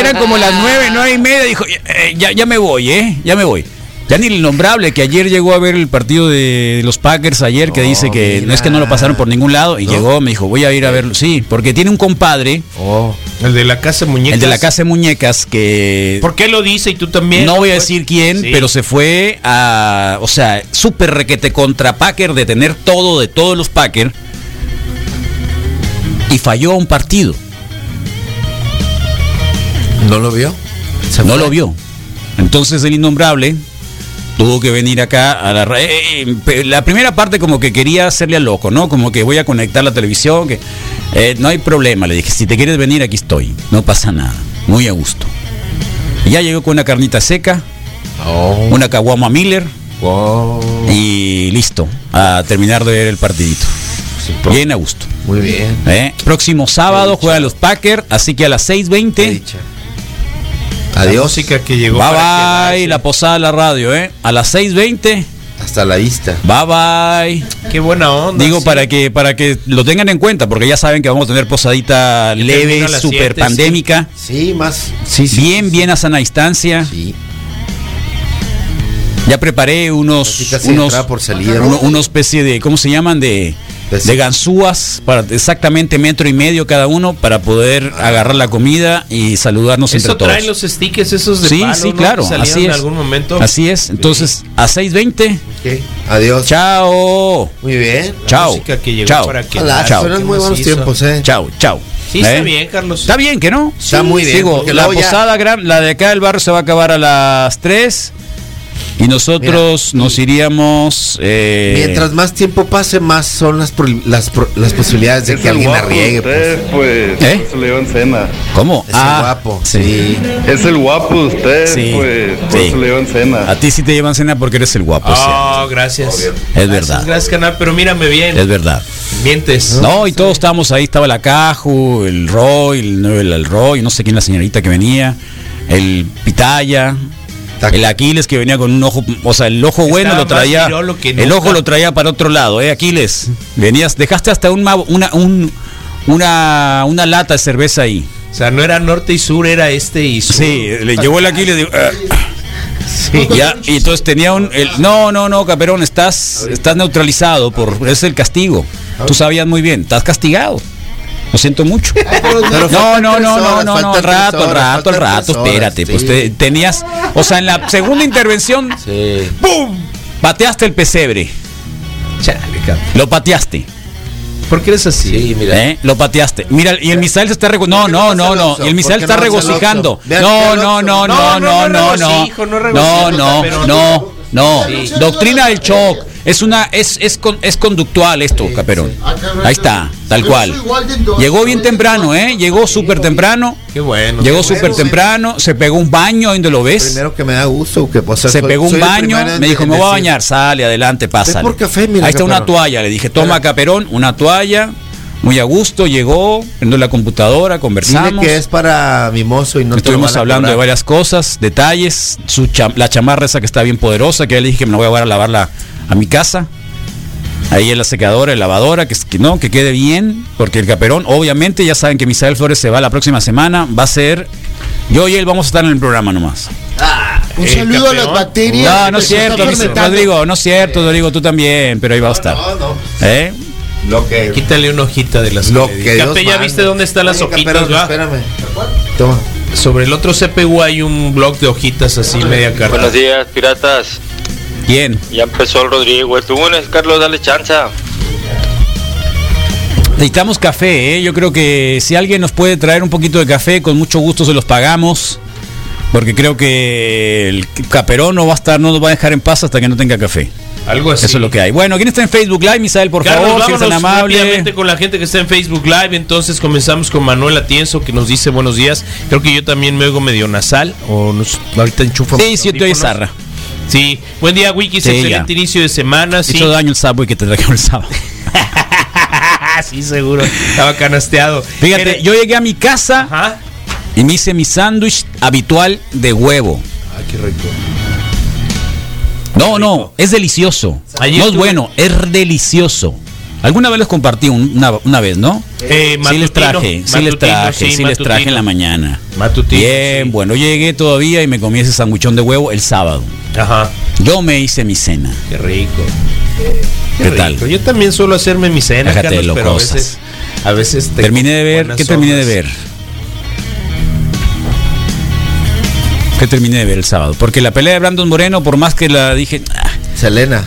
eran como las nueve, nueve y media. Dijo, eh, ya, ya me voy, eh, ya me voy. Ya ni el nombrable que ayer llegó a ver el partido de los Packers ayer que No, dice que no es que no lo pasaron por ningún lado y ¿No? llegó, me dijo, voy a ir a verlo. Sí, porque tiene un compadre, Oh, El de la casa muñecas. el de la casa de muñecas que ¿Por qué lo dice y tú también? no voy a decir quién, sí. pero se fue a. O sea, súper requete contra Packer de tener todo de todos los Packer. Y falló un partido. ¿no lo vio? Se No fue. lo vio. Entonces el innombrable tuvo que venir acá a la eh, eh, la primera parte como que quería hacerle al loco, ¿no? Como que voy a conectar la televisión, que eh, no hay problema, le dije, si te quieres venir aquí estoy, no pasa nada, muy a gusto. Y ya llegó con una carnita seca, Oh, una caguama Miller, wow. y listo, a terminar de ver el partidito. Bien a gusto. Muy bien. ¿eh? Próximo sábado juegan los Packers, así que a las Qué 6.20. La Adiós. música que llegó. Bye para bye, la posada de la radio, ¿eh? A las 6.20. Hasta la vista. Bye bye. Qué buena onda. Digo sí. para que para que lo tengan en cuenta, porque ya saben que vamos a tener posadita Que leve, super siete, pandémica, Sí, más. Sí, sí. bien, bien a sana distancia. Sí. Ya preparé unos unos por salida. uno- una especie de ¿cómo se llaman? de de ganzúas para exactamente metro y medio cada uno para poder agarrar la comida y saludarnos Eso entre traen todos. los stickers esos de Sí, palo, sí, ¿no? claro, así en es. algún momento. Así es. Entonces, a 6:20. Ok. Adiós. Chao. Muy bien. Chao. música que llegó Chao. para que Hola, Chao. muy buenos tiempos, eh. Chao, chao. Sí, está ¿Eh? bien, Carlos. Está bien, ¿que no? Está muy bien, Digo, porque la ya- posada gran, la de acá del barrio se va a acabar a las 3 Y nosotros nos iríamos. eh, Mientras más tiempo pase, más son las, pro- las, pro- las posibilidades de Es que alguien la guapo riegue. usted, Pues. pues. ¿Eh? eso le dio en cena. ¿Cómo? Es el guapo. Sí. Es el guapo usted, Sí, pues. Por sí. eso le dio en cena. A ti sí te llevan cena porque eres el guapo. Oh, gracias. Es Gracias, verdad. Gracias, canal, pero mírame bien. Es verdad. Mientes. No, y todos estábamos ahí. Estaba la Caju, el Roy, el, el, el Roy, no sé quién la señorita que venía, el Pitaya. El Aquiles que venía con un ojo, o sea, el ojo bueno Estaba lo traía, el ojo lo traía para otro lado, eh, Aquiles. Venías, dejaste hasta un, una, un- una, una lata de cerveza ahí. O sea, no era norte y sur, era este y sur. Sí, le llevó el Aquiles. digo, "Ah". Sí. Ya, y entonces tenía un. el- no, no, no, Caperón, estás, estás neutralizado por. Es el castigo. Tú sabías muy bien, estás castigado. Lo siento mucho. No, no, no, no, no, no, al rato, al rato, al rato, espérate. Pues tenías. O sea, en la segunda intervención, Sí. ¡pum! Pateaste el pesebre. Lo pateaste. ¿Por qué eres así? Sí, mira. ¿Eh? Lo pateaste. Mira, y el Misael se está rego- No, no, no, no. Y el Misael está regocijando. No, no, no, no, no, no, no. no No, no, no. Doctrina del shock. Es una, es, es, con- es conductual esto, Caperón. Ahí está, tal cual. Llegó bien temprano, ¿eh? Llegó súper temprano. Qué bueno. Llegó súper temprano. Se pegó un baño, ¿dónde lo ves? Primero que me da gusto que pues, Se pegó un baño, me dijo, me voy a bañar, sale, adelante, mira, Ahí está una toalla, le dije, toma Caperón, una toalla, muy a gusto, llegó, prendió la computadora, Dile conversamos. que es para mimoso y no Estuvimos hablando de varias cosas, detalles, su cham- la chamarra esa que está bien poderosa, que ya le dije que me la voy a llevar a lavarla a mi casa. Ahí en la secadora, en lavadora, que, es- que no, que quede bien, porque el caperón, obviamente, ya saben que Misael Flores se va la próxima semana, va a ser. Yo y él vamos a estar en el programa nomás. Un Eh, saludo a las bacterias. No, no es cierto. Rodrigo, no es cierto, Rodrigo, tú también, pero ahí va a estar. No, no. ¿Eh? Lo que. Quítale una hojita de las Lo que ¿ya viste dónde están las Oye, hojitas, Caperón, va? Espérame. Toma. Sobre el otro CPU hay un blog de hojitas así media carta. Buenos días, piratas. Bien. Ya empezó el Rodrigo. El lunes, Carlos, dale chanza. Necesitamos café, ¿eh? Yo creo que si alguien nos puede traer un poquito de café, con mucho gusto se los pagamos. Porque creo que el caperón no va a estar, no nos va a dejar en paz hasta que no tenga café. Algo así. Eso es lo que hay. Bueno, ¿quién está en Facebook Live, Misael, por Carlos, favor? Si eres tan vámonos amable. rápidamente con la gente que está en Facebook Live. Entonces comenzamos con Manuel Atienzo que nos dice buenos días. Creo que yo también me oigo medio nasal. O nos, ahorita enchufa. Sí, sí, te oyes zarra. Sí, buen día, Wikis. Sí, excelente ya. inicio de semana. Sí, Hizo daño el sábado que te trajeron el sábado. sí, seguro. Estaba canasteado. Fíjate, yo llegué a mi casa Ajá. y me hice mi sándwich habitual de huevo. Ay, qué rico. No, no, es delicioso. No es bueno, es delicioso. Alguna vez les compartí un- una, una vez, ¿no? Eh, sí les matutino, traje, sí les matutino, traje, sí, sí, les traje en la matutino. mañana. Matutino. Bien, sí. bueno, llegué todavía y me comí ese sanguichón de huevo el sábado. Ajá. Yo me hice mi cena. Qué rico. ¿Qué tal? rico. Yo también suelo hacerme mi cena, Déjate Carlos, pero a veces, a veces Terminé de ver, ¿qué terminé de ver? ¿Qué terminé de ver el sábado? Porque la pelea de Brandon Moreno, por más que la dije, ah, Selena.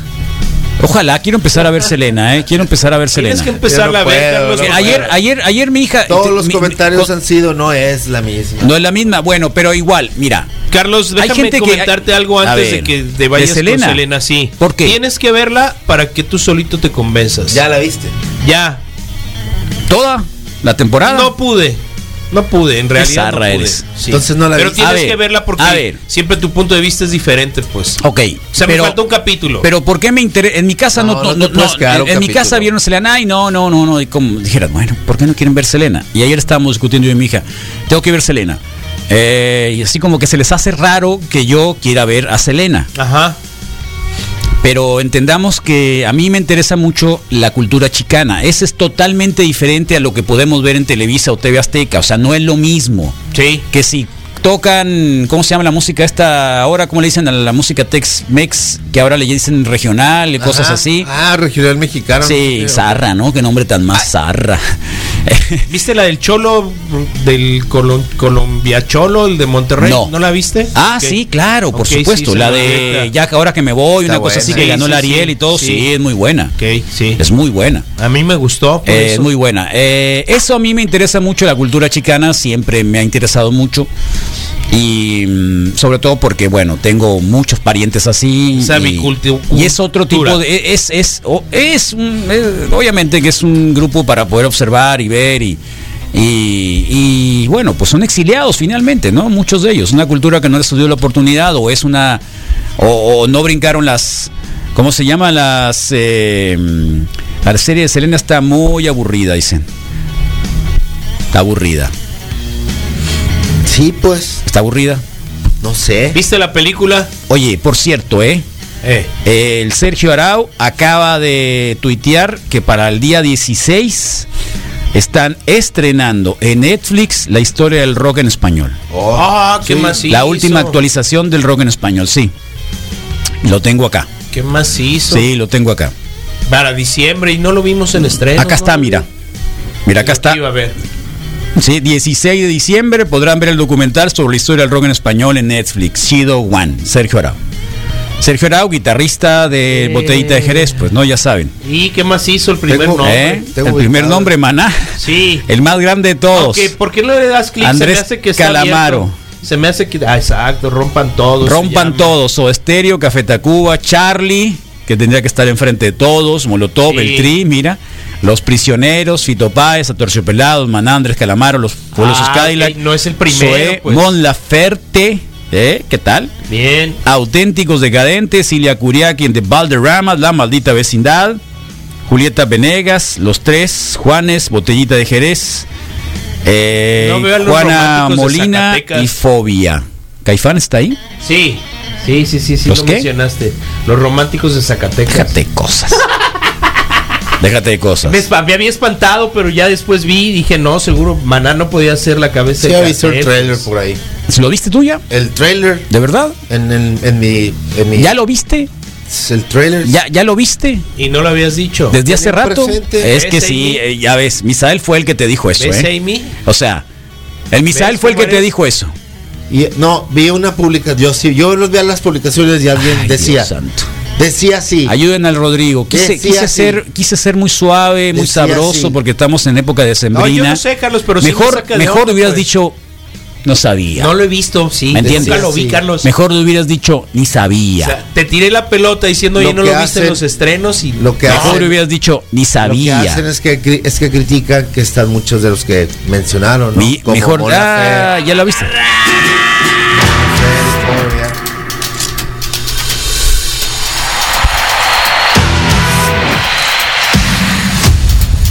Ojalá, quiero empezar a ver Selena, ¿eh? Quiero empezar a ver Tienes Selena. que empezar no a ver, puedo, Carlos. no Que ayer, ayer, ayer mi hija. Todos te- los mi- comentarios mi- han sido, no es la misma. No es la misma, bueno, pero igual, mira. Carlos, Hay déjame gente que- comentarte algo A antes de que te vayas ¿de Selena? con Selena, sí. ¿Por qué? Tienes que verla para que tú solito te convenzas. Ya la viste. Ya. ¿Toda la temporada? No pude. No pude, en realidad. no pude. eres. Sí. Entonces no la Pero tienes A ver, que verla porque a ver. siempre tu punto de vista es diferente, pues. Ok. O sea, pero, me falta un capítulo. Pero ¿por qué me interesa? En mi casa no, No, no, no en, mi casa vieron Selena, ay, no, no, no, no, y como dijeras, bueno, ¿por qué no quieren ver Selena? Y ayer estábamos discutiendo yo y mi hija, tengo que ver Selena. Eh, y así como que se les hace raro que yo quiera ver a Selena. Ajá. Pero entendamos que a mí me interesa mucho la cultura chicana. Ese es totalmente diferente a lo que podemos ver en Televisa o TV Azteca. O sea, no es lo mismo. Sí. Que si tocan, ¿cómo se llama la música esta? Ahora, ¿cómo le dicen a la música Tex-Mex? Que ahora le dicen regional y cosas Ajá. así. Ah, regional mexicano. Sí, no zarra, ¿no? Qué nombre tan más zarra. ¿Viste la del Cholo, del Colom- Colombia Cholo, el de Monterrey? No. la viste? Ah, sí, claro, por supuesto. la de ya que ahora que me voy, Está una cosa así que ganó Sí, el Ariel sí, y todo, sí. sí. es muy buena. Ok, sí. Es muy buena. A mí me gustó. por Eh, eso. es muy buena. Eh, eso a mí me interesa mucho, la cultura chicana siempre me ha interesado mucho. Y mm, sobre todo porque, bueno, tengo muchos parientes así. Esa y, bicultu- y es otro tipo de. Es, es, o- es, un- obviamente que es un grupo para poder observar y ver y. Y, y, bueno, pues son exiliados finalmente, ¿no? Muchos de ellos. Una cultura que no les dio la oportunidad o es una. O, o no brincaron las. ¿Cómo se llama? Las. eh, la serie de Selena está muy aburrida, dicen. Está aburrida. Sí, pues, ¿Está aburrida? no sé. ¿Viste la película? Oye, por cierto, ¿eh? Eh. El Sergio Arau acaba de tuitear que para el día 16 están estrenando en Netflix la historia del rock en español. Ah, ¿qué más hizo? la última actualización del rock en español, sí. Lo tengo acá. ¿Qué más hizo? Sí, lo tengo acá. Para diciembre y no lo vimos en estreno. Acá está, ¿no? mira. Mira, acá está. iba a ver. Sí, 16 de diciembre podrán ver el documental sobre la historia del rock en español en Netflix. Shido One, Sergio Arau. Sergio Arau, guitarrista de Eh. Botellita de Jerez, pues no, ya saben. ¿Y qué más hizo el primer Tengo- nombre? ¿Eh? tengo El primer nombre, Maná. Sí. El más grande de todos. ¿por qué no le das clic? Andrés se me hace que Calamaro. Se me hace que. Ah, exacto, rompan todos. Rompan todos. O Estéreo, Café Tacuba, Charlie, que tendría que estar enfrente de todos, Molotov, Sí. el Tri, mira. Los Prisioneros, Fito Páez, Atorciopelados, Maná, Andrés Calamaro, Los Pueblos Ah, Cadillac. ok, no es el primero, Zoé, pues. Mon Laferte, ¿eh? ¿Qué tal? Bien. Auténticos Decadentes, Cilia Curiaki en The Valderrama, La Maldita Vecindad, Julieta Venegas, Los Tres, Juanes, Botellita de Jerez, eh, No Juana de Molina y Fobia. ¿Caifán está ahí? Sí. Sí, sí, sí, sí. ¿Los lo qué? mencionaste. Los románticos de Zacatecas. Déjate de cosas. Déjate de cosas. Me, había espantado, pero ya después vi y dije, no, seguro Maná no podía ser la cabeza Sí, de he visto el trailer por ahí. ¿Lo viste tú ya? El trailer ¿De verdad? en, el- en mi, en mi- ¿Ya lo viste? el trailer. ¿Ya, ya lo viste? Y no lo habías dicho. Desde hace rato. presente. Es que ¿Ves, sí, eh, ya ves. Misael fue el que te dijo eso, ¿Ves, ¿eh? Amy? O sea, el Misael ¿Ves fue el que te dijo eso. Y, no, vi una publicación. Yo sí, yo los vi a las publicaciones y alguien Ay, decía, Dios santo. Decía así. Ayuden al Rodrigo. Quise, quise ser, quise ser muy suave, muy Decía sabroso, así. porque estamos en época de No, sembrina. yo no sé, Carlos, pero sí me mejor, de mejor onda, hubieras pues. dicho, no sabía. No lo he visto, sí. ¿Me entiendes? Nunca lo vi, Sí. Carlos. mejor hubieras dicho, ni sabía. O sea, te tiré la pelota diciendo, oye, Lo no que lo viste en los estrenos y lo que mejor hacen- hubieras dicho, ni Lo que sabía. hacen es que, es que critican que están muchos de los que mencionaron, ¿no? Mi- Como mejor, ah, ya lo viste.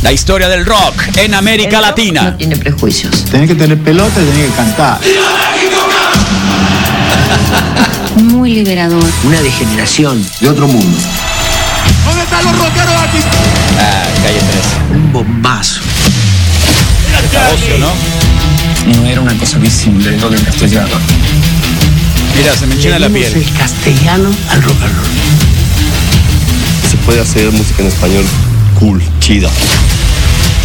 La historia del rock en América Latina. tiene prejuicios. Tenés que tener pelota y tenés que cantar. Muy liberador. Una degeneración de otro mundo. Ah, calle 13. Un bombazo. Negocio, ¿no? No era una cosa visible lo del castellano. Mira, se me enchina la piel. el castellano al rock and roll. Se puede hacer música en español cool, chida.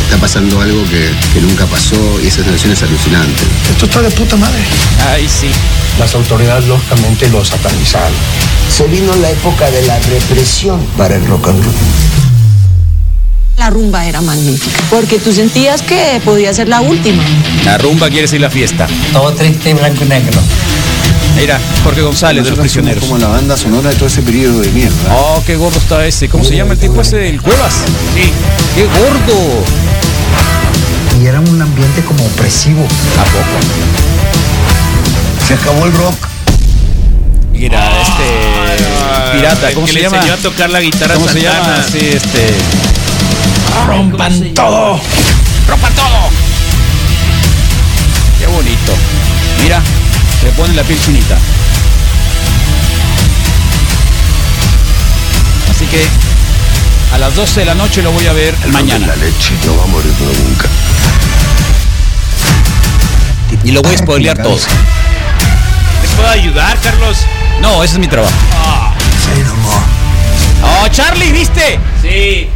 Está pasando algo que, que nunca pasó y esa sensación es alucinante. Esto está de puta madre. Ay, sí. Las autoridades lógicamente lo satanizaron. Se vino la época de la represión para el rock and roll. La rumba era magnífica. Porque tú sentías que podía ser la última. La rumba quiere decir la fiesta. Todo triste y blanco y negro. Mira, Jorge González de los prisioneros. como la banda sonora de todo ese periodo de mierda. Oh, qué gordo está ese. ¿Cómo se llama el tipo ese del Cuevas? Sí. Qué gordo. Y era un ambiente como opresivo. ¿A poco? Se acabó el rock. Mira, este pirata, El ¿cómo que se le llama? enseñó a tocar la guitarra ¿Cómo se llama? Sí, este. Rompan todo. ¡Rompan todo! Qué bonito. Mira, se le pone la piel chinita. Así que a las 12 de la noche lo voy a ver mañana. La leche no va a morir nunca. Y lo voy a spoilear todo. ¿Te puedo ayudar, Carlos? No, ese es mi trabajo. ¡Oh, Charlie, viste! Sí.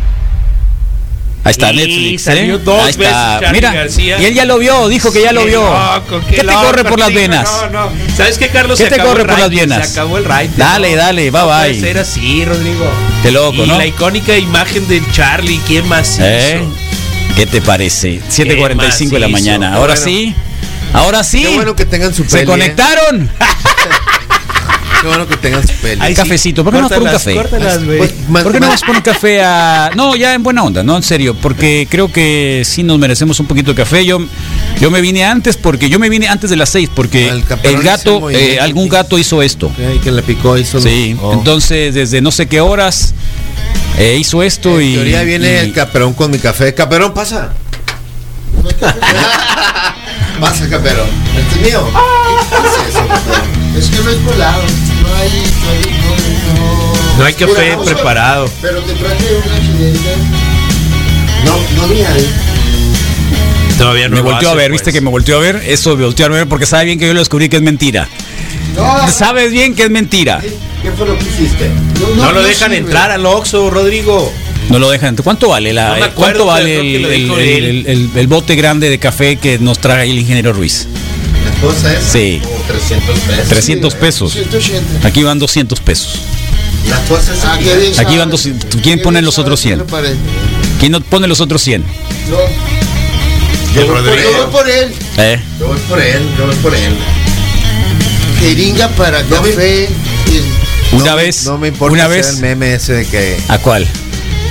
Ahí está, Y Netflix. salió ¿eh? dos Ahí está. veces Mira, García. y él ya lo vio, dijo que ya lo Qué vio. loco, ¿Qué te loco, corre por las venas? No, no. ¿Sabes qué, Carlos? ¿Qué Se te acabó corre el por las venas? Se acabó el ride. Dale, dale, bye, no bye. Puede ser así, Rodrigo. Qué loco, y ¿no? la icónica imagen del Charlie, ¿quién más ¿Eh? hizo? ¿Qué te parece? 7.45 de la mañana. Ahora Bueno. sí, Ahora sí. Qué bueno que tengan su Se peli, ¿eh? conectaron. Qué bueno que tengan su peli. Hay cafecito. ¿Por qué no vas por un café? córtalas, güey. Pues, ¿Por qué no vas por un café a.? No, ya en buena onda, no, en serio. Porque creo que sí nos merecemos un poquito de café. Yo, yo me vine antes porque. Yo me vine antes de las seis porque El gato. eh, algún gato hizo esto. Que le picó hizo Sí. Oh. Entonces, desde no sé qué horas eh, hizo esto En y. teoría viene y- el caperón con mi café. Caperón, pasa. pasa, caperón. Este es mío. ¿Qué es eso, caperón? Es que no es colado. No hay. No hay. No, No hay café Mira, vamos a- preparado. Pero te traje una chilena. No, no había ahí. Todavía no me volteó a ver, pues. viste que me volteó a ver. Eso me volteó a ver porque sabe bien que yo lo descubrí que es mentira. No, Sabes bien que es mentira. ¿Qué fue lo que hiciste? No lo no dejan sirve. entrar al Oxxo, Rodrigo. No lo dejan. ¿Cuánto vale la? No me eh, acuerdo, ¿Cuánto vale el bote grande de café que nos trae el ingeniero Ruiz? La cosa es. Sí. como 300 pesos. 300 pesos. 180. Aquí van 200 pesos. La cosa es. Ah, Aquí van 200. ¿Quién pone los otros ¿qué 100? le parece? ¿Quién no pone los otros 100? No, Yo voy por yo voy él. por él. ¿Eh? Yo voy por él. Yo voy por él. Jeringa para No me- café. y- Una No me- vez. No me importa Una vez. el meme ese de que. ¿A cuál?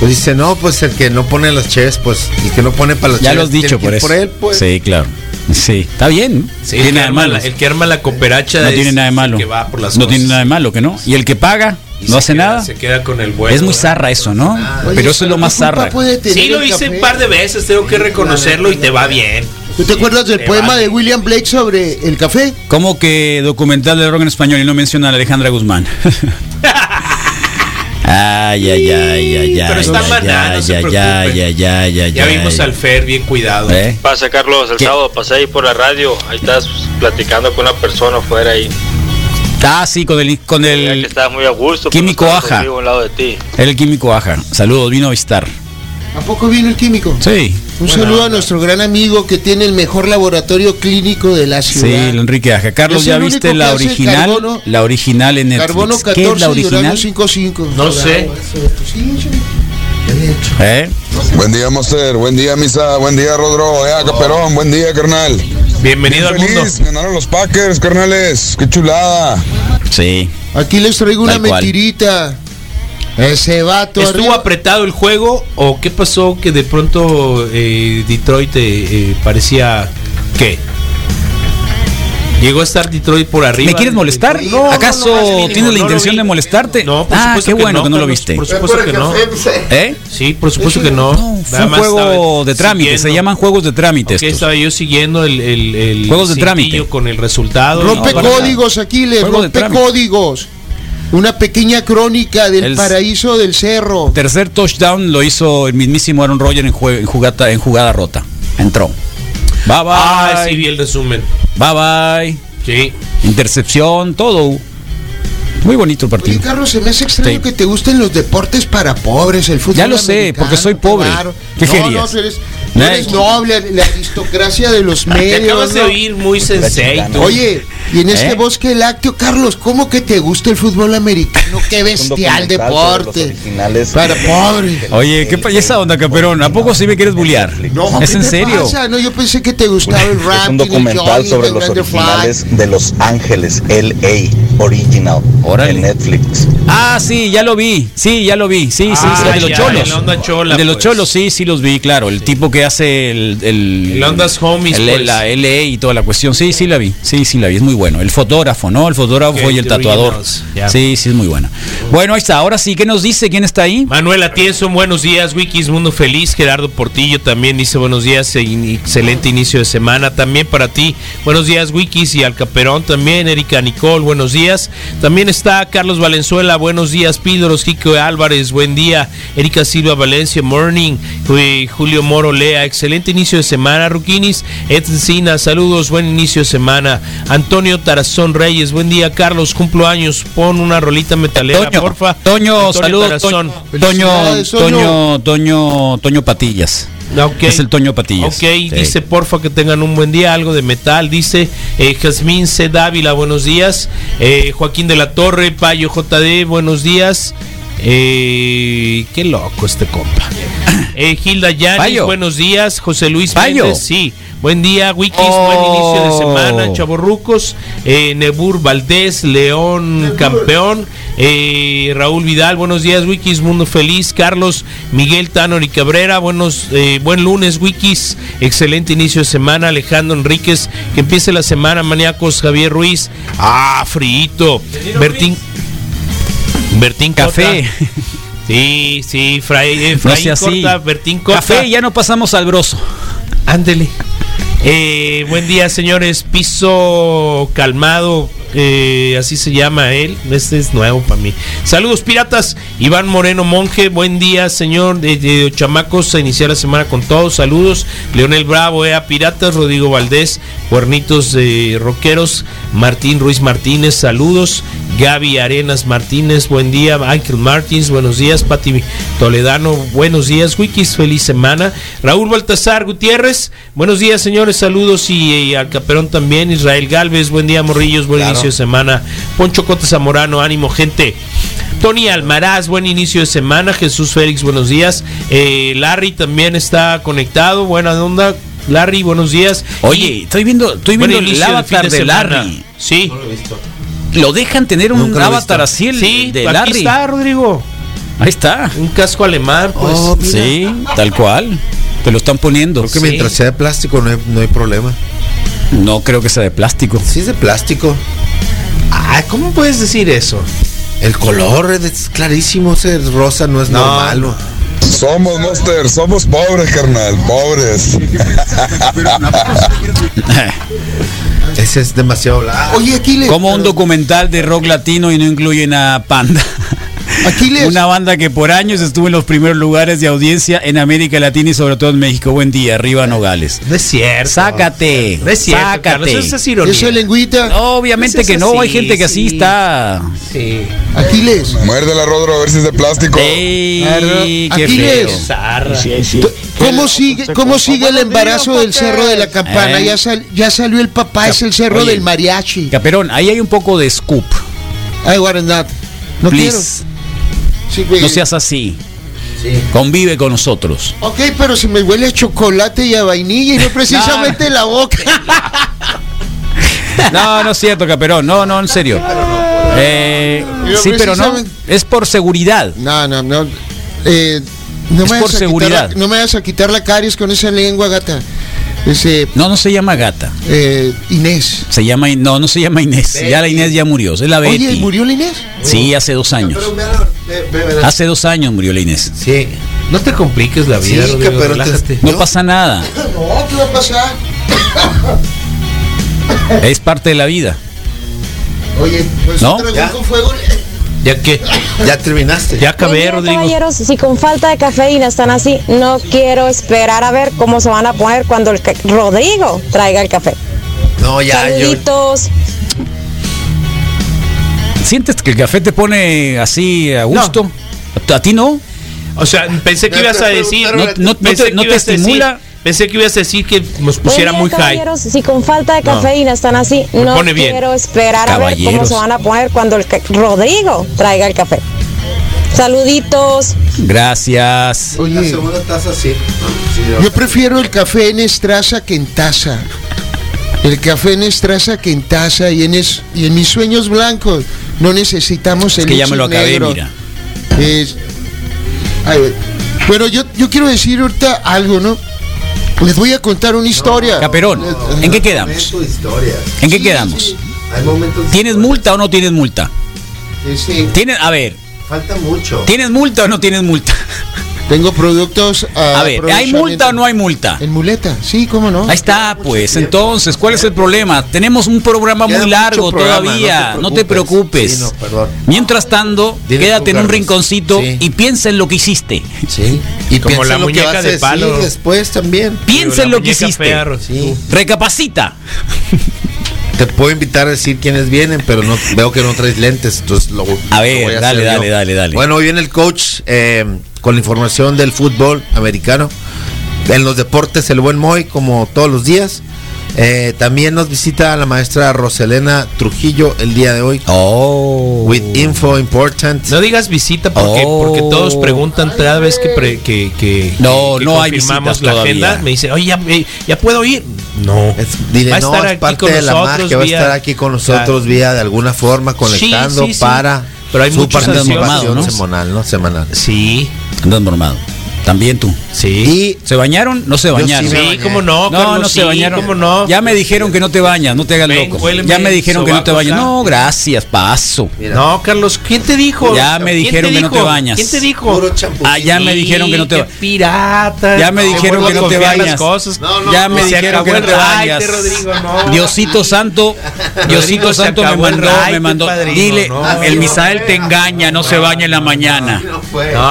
Pues dice, no, pues el que no pone las cheves, pues el que no pone para las Ya cheves. lo has dicho por eso. Por él, pues. Sí, claro. Sí, está bien. Sí, tiene el, que nada de arma malo. el que arma la cooperacha No es tiene nada de el malo. que va por las No cosas. tiene nada de malo, que no. Y el que paga Y no hace queda- nada. Se queda con el vuelo. Es muy zarra eso, ¿no? Oye, Pero eso es lo ¿qué más zarra. puede tener Sí, lo hice café? un par de veces, tengo que reconocerlo y te va bien. ¿Tú te acuerdas del Te poema vale. de William Blake sobre el café? ¿Cómo que documental de rock en español y no menciona a Alejandra Guzmán? ay, ay, ay, ay, ay. Pero está ay, maná, no ay, se ay, preocupe. ay, ay, ay, ay, Ya ay. vimos al Fer bien cuidado. ¿Eh? Pasa, Carlos, el ¿Qué? sábado pasé ahí por la radio. Ahí estás platicando con una persona afuera ahí. Ah, sí, con el, con Veía que el, estabas muy a gusto. Químico estaba Aja. conmigo a un lado de ti. el químico Aja. Saludos, vino a visitar. ¿A poco vino el químico? Sí, Un saludo a nuestro gran amigo que tiene el mejor laboratorio clínico de la sí, ciudad. el Enrique Aja. Carlos, ¿ya viste la original? carbono- la original en Netflix. Carbono ¿Qué es 14 la original? 55. No sé. Sí, sí. ¿Eh? Buen día, Monster. Buen día, Misa. Buen día, Rodro. Eh, Caperón. Buen día, carnal. Bienvenido al Bien mundo. feliz. Ganaron los Packers, carnales. Qué chulada. Sí. Aquí les traigo una mentirita. Ese vato ¿Estuvo arriba- apretado el juego o qué pasó que de pronto eh, Detroit eh, eh, parecía qué? Llegó a estar Detroit por arriba. ¿Me quieres molestar? No, ¿Acaso no, no, no, tienes la intención de molestarte? No, por ah, supuesto qué que bueno no, que no lo viste. Por supuesto que no. ¿Eh? Sí, por supuesto que no. Fue un juego de trámite, se llaman juegos de trámite. Ok, estos. estaba yo siguiendo el, el, el Juegos de trámite. con el resultado. Rompe códigos, Aquiles, rompe trámite. códigos. Una pequeña crónica del El- paraíso del cerro. Tercer touchdown lo hizo el mismísimo Aaron Rodgers en, jue- en jugada, en jugada rota. Entró. Bye bye. Ah, sí vi el resumen. Bye bye. Sí. Intercepción, todo. Muy bonito el Oye, partido. Carlos, se me hace extraño Sí. que te gusten los deportes para pobres, el fútbol Ya lo sé, porque soy pobre. claro. ¿Qué no, querías? No, eres, eres noble, la aristocracia de los Te medios. acabas de oír muy sensei. Oye, y en este ¿Eh? bosque lácteo, Carlos, ¿cómo que te gusta el fútbol americano? Qué bestial deporte. Para pobres. Oye, ¿qué pa- y esa onda, campeón? ¿A poco sí me quieres bullear? No, ¿Es ¿qué en serio? pasa? No, yo pensé que te gustaba el rap. Es un documental sobre los originales de Los Ángeles, LA Original, Órale. en Netflix. Ah, sí, ya lo vi. Sí, ya lo vi. Sí, sí, Ah, sí, de los ya, cholos. el onda chola, de los pues. cholos, sí, sí los vi, claro. El tipo que hace el. El, El Ondas Homies, el- pues. La LA y toda la cuestión. Sí, sí la vi. Sí, sí la vi. Es muy bueno. El fotógrafo, ¿no? El fotógrafo y el tatuador. Sí, sí, es muy bueno. Bueno, ahí está. Ahora sí, ¿qué nos dice? ¿Quién está ahí? Manuel Atienzo, buenos días, Wikis Mundo Feliz. Gerardo Portillo también dice buenos días, e excelente inicio de semana. También para ti, buenos días, Wikis y al Caperón también. Erika Nicole, buenos días. También está Carlos Valenzuela, buenos días. Pídoros, Kiko Álvarez, buen día. Erika Silva Valencia, morning. Julio Moro Lea, excelente inicio de semana. Ruquinis, Encina, saludos, buen inicio de semana. Antonio Tarazón Reyes, buen día. Carlos, cumplo años, pon una rolita metalera, Toño, porfa. Toño, Antonio saludos. Tarazón. Toño, Toño, Toño. Toño, Toño, Toño Patillas. Ok. Es el Toño Patillas. Ok, Sí. dice porfa que tengan un buen día, algo de metal, dice eh, Jazmín C. Dávila, buenos días, Eh, Joaquín de la Torre, Payo JD, buenos días, Eh, qué loco este compa. Eh, Gilda Yanis, Payo. buenos días. José Luis Payo. Méndez, sí. Buen día, Wikis, Oh. buen inicio de semana, Chavorrucos, eh, Nebur Valdés, León Campeón, eh, Raúl Vidal, buenos días, Wikis, Mundo Feliz, Carlos, Miguel Tanor y Cabrera, buenos, eh, buen lunes, Wikis, excelente inicio de semana, Alejandro Enríquez, que empiece la semana, maníacos, Javier Ruiz, ah, frito, Bertín, Bertín Café. Cota. Sí, sí, Fray, eh, No así. Corta, Bertín Cota. Café, ya no pasamos al broso. Ándele. Eh, buen día, señores. Piso calmado, eh, así se llama él. Este es nuevo para mí. Saludos, piratas. Iván Moreno Monje, buen día, señor. De, de chamacos, a iniciar la semana con todos. Saludos. Leonel Bravo, EA Piratas. Rodrigo Valdés, Cuernitos de Roqueros. Martín Ruiz Martínez, saludos. Gaby Arenas Martínez, buen día. Michael Martins, buenos días. Pati Toledano, buenos días. Wikis, feliz semana. Raúl Baltasar Gutiérrez, buenos días, señores. Saludos y, al Caperón también. Israel Galvez, buen día, Morrillos. Buen Claro. Inicio de semana. Poncho Cota Zamorano, ánimo, gente. Tony Almaraz, buen inicio de semana. Jesús Félix, buenos días. Eh, Larry también está conectado. Buena onda. Larry, buenos días. Oye, Y- estoy viendo, estoy viendo el avatar de. Larry. Sí. Lo dejan tener un Nunca avatar así el Sí, de aquí Larry. está, Rodrigo. Ahí está. Un casco alemán, pues. Oh. Sí, tal cual. Te lo están poniendo. Creo que Sí. mientras sea de plástico no hay, no hay problema. No creo que sea de plástico. Sí es de plástico. Ah, ¿cómo puedes decir eso? El color es clarísimo, ese rosa no es No, normal. no. Somos, Monster, somos pobres, carnal, pobres. Ese es demasiado blanco. Oye, Aquiles. Como un documental de rock latino y no incluyen a Panda. Aquiles. Una banda que por años estuvo en los primeros lugares de audiencia en América Latina y sobre todo en México. Buen día, arriba Nogales. No es cierto. Sácate. No es cierto, Carlos, sácate. eso es ironía. Esa lengüita. Obviamente Eso que no, hay gente que así sí. está. Sí. Aquiles. Muérdela, Rodro, a ver si es de plástico. Ey, qué Aquiles. feo. Zarra. ¿Cómo sigue, cómo sigue el embarazo del cerro de la campana? Eh. Ya, sal- ya salió el papá, es el cerro Oye. del mariachi. Caperón, ahí hay un poco de scoop. Ay, Guarandat. No quiero. Sí, no seas así. Convive con nosotros. Ok, pero si me huele a chocolate y a vainilla y no precisamente la boca. No, no es cierto, Caperón. No, no, en serio. Eh, sí, pero no. Es por seguridad. No, no, no. Eh, no, Es me por seguridad. La, no me vas a quitar la caries con esa lengua, gata. Ese, No, no se llama Gata. eh, Inés. Se llama, no, no se llama Inés. Ya la Inés ya murió. Es la Betty. Oye, ¿murió la Inés? Sí, hace dos años. Hace dos años murió la Inés. Sí. No te compliques la Sí, vida, Rodrigo, pero te- relájate. No No. pasa nada. No, ¿qué va a pasar? Es parte de la vida. Oye, pues ¿No? un dragón Ya. con fuego. Ya que, Ya terminaste. ya acabé, Rodrigo. caballeros, si con falta de cafeína están así, no quiero esperar a ver cómo se van a poner cuando el Rodrigo traiga el café. No, ya, yo. Saluditos. ¿Sientes que el café te pone así a gusto? ¿A ti no? O sea, pensé que ibas a decir. No- no- no te- te estimula? Pensé que ibas a decir que nos pusiera muy high. si con falta de cafeína están así, Me no pone bien. quiero esperar a ver cómo se van a poner cuando el Rodrigo traiga el café. Saluditos. Gracias. La Oye, segunda taza sí. Sí, yo prefiero el café en estraza que en taza. El café en estraza que en taza y en, es- y en mis sueños blancos no necesitamos el Es que ya me lo acabé, negro. mira. Es- Ay, bueno, yo, yo quiero decir ahorita algo, ¿no? Les voy a contar una historia. Caperón, ¿en qué quedamos? ¿En qué Sí, quedamos? sí, Hay momentos. de ¿Tienes multa o no tienes multa? ¿Tienes, a ver, Falta mucho. ¿tienes multa o no tienes multa? Tengo productos. A ver, ¿hay multa o no hay multa? En muleta, sí, cómo no. Ahí está, pues. Entonces, ¿cuál es el problema? Tenemos un programa Queda muy largo programa, todavía. No te preocupes. Sí, no, perdón. Mientras tanto, Dile quédate en un rinconcito Sí. y piensa en lo que hiciste. Sí. Y Como piensa la en lo que muñeca vas a de decir palo. después también. Piensa en lo que muñeca hiciste. fea, Ro- Sí. Recapacita. Te puedo invitar a decir quiénes vienen, pero no veo que no traes lentes, entonces lo, A lo ver, voy dale, hacer dale, dale, dale. Bueno, hoy viene el coach eh, con la información del fútbol americano. En los deportes, el buen Moy, como todos los días. Eh, también nos visita la maestra Roselena Trujillo el día de hoy. Oh. With info important. No digas visita porque, Oh. porque todos preguntan cada vez que, pre- que, que- No, que no hay confirmamos visitas la todavía. agenda. Me dice, oye, ya, eh, ya puedo ir. No. Dile, Va a no, estar es aquí parte con de la nosotros magia, va a estar aquí con nosotros Ya. vía de alguna forma conectando sí, sí. para Pero hay su muchos participación ansiosos, ¿no? semanal, ¿no? Semanal. Sí. Andas normado. También tú. Sí. Y ¿Se bañaron? No se Yo sí bañaron. Sí, bañé. cómo no, No, Carlos, no se sí, bañaron. cómo no. Ya me dijeron que no te bañas, no te hagas Ven, loco. huéleme Ya me dijeron que no te bañas. No, gracias, paso. No, Carlos, ¿quién te dijo? Ya me ¿Quién dijeron que no te bañas. ¿Quién te dijo? Ah, ya me dijeron que no te bañas. pirata. Ya me Se dijeron que no te bañas. cosas. No, no, ya no, me se dijeron que no te bañas. no. Diosito Santo, Diosito se Santo me mandó, me mandó. Dile, no. el Misael te engaña, no se baña en la mañana. no.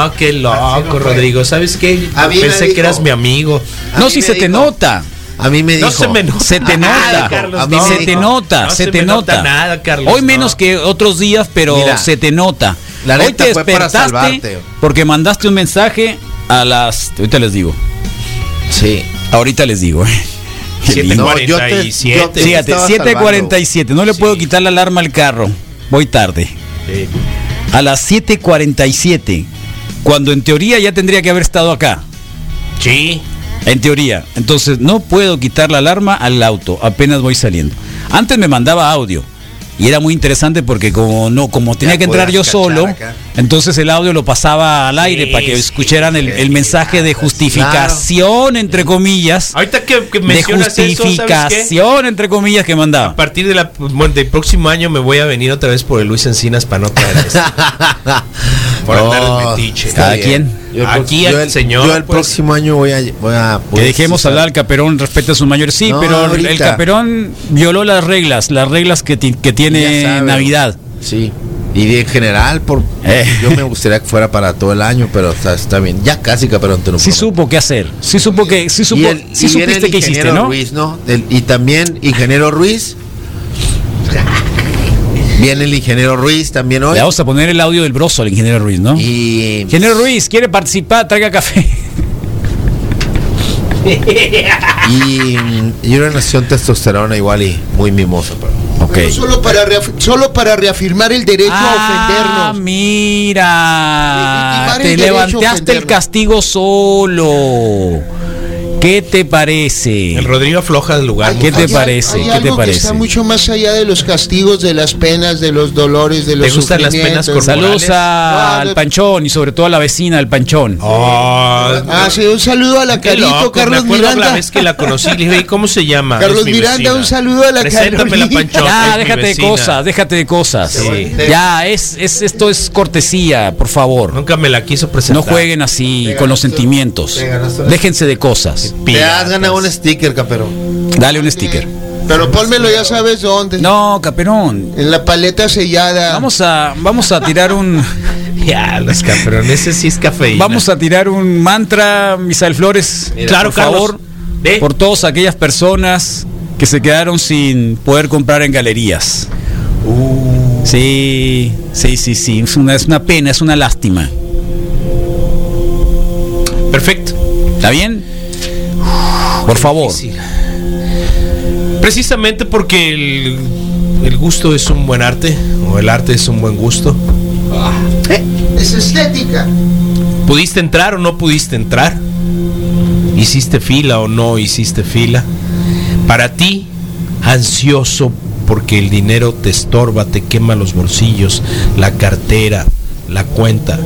No, qué loco, Rodrigo. ¿Sabes qué? A mí me Pensé dijo. que eras mi amigo. No, si se te nota. A mí me dijo. No se me nota. Se te nota. Carlos, A mí no. se te nota, No se se te me nota nota. nada, Carlos, Hoy no. menos que otros días, pero Mira, se te nota. la Hoy te despertaste salvarte. porque mandaste un mensaje a las. Ahorita les digo. Sí. Ahorita les digo. eh. Qué lindo. No, yo te- 747. yo te- Fíjate, estaba 7:47. No le puedo quitar la alarma al carro. Voy tarde. Sí. A las 7:47. Cuando en teoría ya tendría que haber estado acá. Sí. En teoría. Entonces no puedo quitar la alarma al auto. Apenas voy saliendo. Antes me mandaba audio. Y era muy interesante porque como no, como tenía Ya que entrar yo solo, acá. Entonces el audio lo pasaba al aire Sí, para que escucharan el, sí, el mensaje de justificación, entre comillas. Ahorita que, que De mencionas eso, ¿sabes qué? justificación, entre comillas, que A mandaba. partir de la, bueno, del próximo año me voy a venir otra vez por el Luis Encinas para no traer esto. Por andar de No, metiche. Cada quien. Yo el Aquí yo el, señor, Yo el pues. próximo año voy a. Voy a Que a- dejemos sí, hablar al Caperón respecto a sus mayores. Sí, No, pero el ahorita. Caperón violó las reglas, las reglas que, ti- que tiene. Navidad. Sí. Y en general, por, Eh. yo me gustaría que fuera para todo el año, pero está, está bien. Ya casi te lo Sí supo qué hacer. Sí supo que, sí supo, y el, sí y supiste hiciste, ¿no? Ruiz, ¿no? Y también ingeniero Ruiz. Viene el ingeniero Ruiz también hoy. Le vamos a poner el audio del broso al ingeniero Ruiz, ¿no? Y Ingeniero Ruiz, ¿quiere participar? Traiga café. Y, y una nación testosterona igual y muy mimosa. Pero. Solo para, solo para reafirmar el derecho Ah, a ofendernos. mira. Te levantaste el castigo solo. ¿Qué te parece? El Rodrigo afloja del lugar. ¿Qué te parece? ¿Qué te parece? está mucho más allá de los castigos, de las penas, de los dolores, de los gustan las penas corporales? Saludos a- No, al no. Panchón y sobre todo a la vecina del Panchón. Ah, sí, un saludo a la Carito, loco, Carlos me Miranda. la vez que la conocí, le dije, ¿cómo se llama? Carlos Miranda, un saludo a la Preséntame la. Panchón. Ya, déjate de cosas, déjate de cosas. Sí. Ya, es, es, esto es cortesía, por favor. Nunca me la quiso No presentar. jueguen así con los sentimientos. te. Déjense de cosas. Te has ganado un sticker, Caperón. Dale un sticker. Pero pónmelo ya sabes dónde. No, Caperón. En la paleta sellada. Vamos a, vamos a tirar un. Ya, los campeones, ese sí es cafeína. Vamos a tirar un mantra, Misael Flores. Claro, por Carlos. favor. Ve. Por todas aquellas personas que se quedaron sin poder comprar en galerías. Sí, sí, sí, sí. Es una, es una pena, es una lástima. Perfecto. ¿Está bien? Por favor. Difícil. Precisamente porque el, el gusto es un buen arte, o el arte es un buen gusto. Es estética. ¿Pudiste entrar o no pudiste entrar? ¿Hiciste fila o no hiciste fila? Para ti, ansioso porque el dinero te estorba, te quema los bolsillos, la cartera, la cuenta.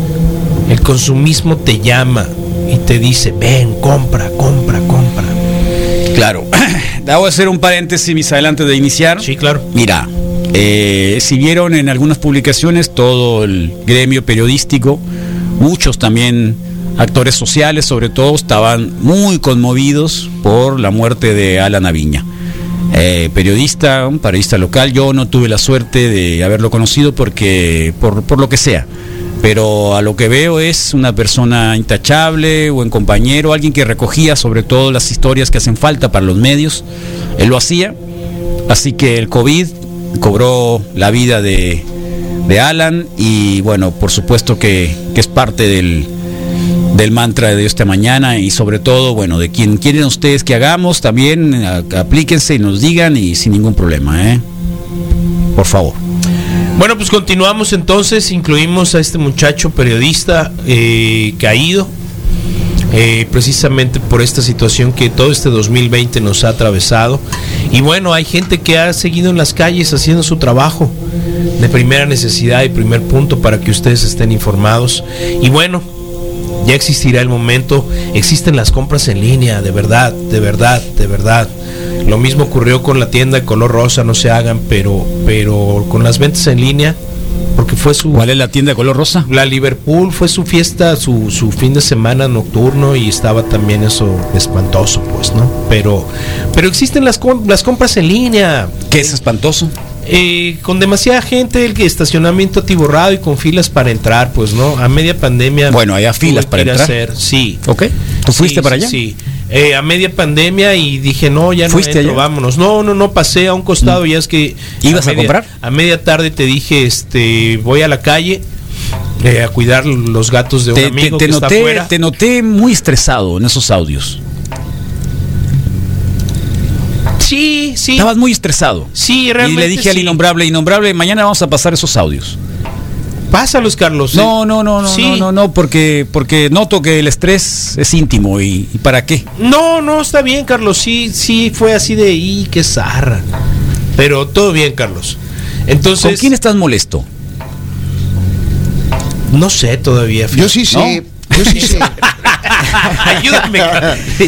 El consumismo te llama y te dice, ven, compra, compra, compra. Claro. Debo hacer un paréntesis, Misael, antes de iniciar. Sí, claro. Mira, eh, si vieron en algunas publicaciones todo el gremio periodístico, muchos también actores sociales, sobre todo, estaban muy conmovidos por la muerte de Alan Aviña. Eh, periodista, un periodista local, yo no tuve la suerte de haberlo conocido porque, por, por lo que sea, pero a lo que veo es una persona intachable, buen compañero, alguien que recogía sobre todo las historias que hacen falta para los medios, él lo hacía, así que el COVID cobró la vida de, de Alan y bueno, por supuesto que, que es parte del, del mantra de esta mañana y sobre todo, bueno, de quien quieren ustedes que hagamos, también aplíquense y nos digan y sin ningún problema, ¿eh? Por favor. Bueno, pues continuamos entonces, incluimos a este muchacho periodista eh, caído, eh, precisamente por esta situación que todo este 2020 nos ha atravesado. Y bueno, hay gente que ha seguido en las calles haciendo su trabajo de primera necesidad y primer punto para que ustedes estén informados. Y bueno, ya existirá el momento, existen las compras en línea, de verdad, de verdad, de verdad. Lo mismo ocurrió con la tienda de color rosa, no se hagan, pero, pero con las ventas en línea, porque fue su... ¿Cuál es la tienda de color rosa? La Liverpool fue su fiesta, su, su fin de semana nocturno y estaba también eso espantoso, pues, ¿no? Pero, pero existen las, las compras en línea. ¿Qué es espantoso? Eh, con demasiada gente, el estacionamiento atiborrado y con filas para entrar, pues, ¿no? A media pandemia. Bueno, hay filas para entrar. hacer, sí. ¿Ok? ¿Tú Sí, fuiste para sí, allá? Sí. Eh, a media pandemia y dije, no, ya no ¿Fuiste entro, allá? Mm. vámonos. No, no, no, pasé a un costado, ya es que... ¿Ibas a media- comprar? A media tarde te dije, este, voy a la calle eh, a cuidar los gatos de un Te, te- amigo te que está noté, afuera. te noté muy estresado en esos audios. Sí, sí. Estabas muy estresado. Sí, Y realmente le dije al innombrable, innombrable, mañana vamos a pasar esos audios. Pásalos, Carlos. No, no, no, no, Sí. no, no, no, porque, porque noto que el estrés es íntimo y, y ¿para qué? No, no, está bien, Carlos. Sí, sí, fue así de, y qué zarra. Pero todo bien, Carlos. Entonces. ¿Con quién estás molesto? No sé todavía. Yo sí sé. Yo sí sé. Ayúdame.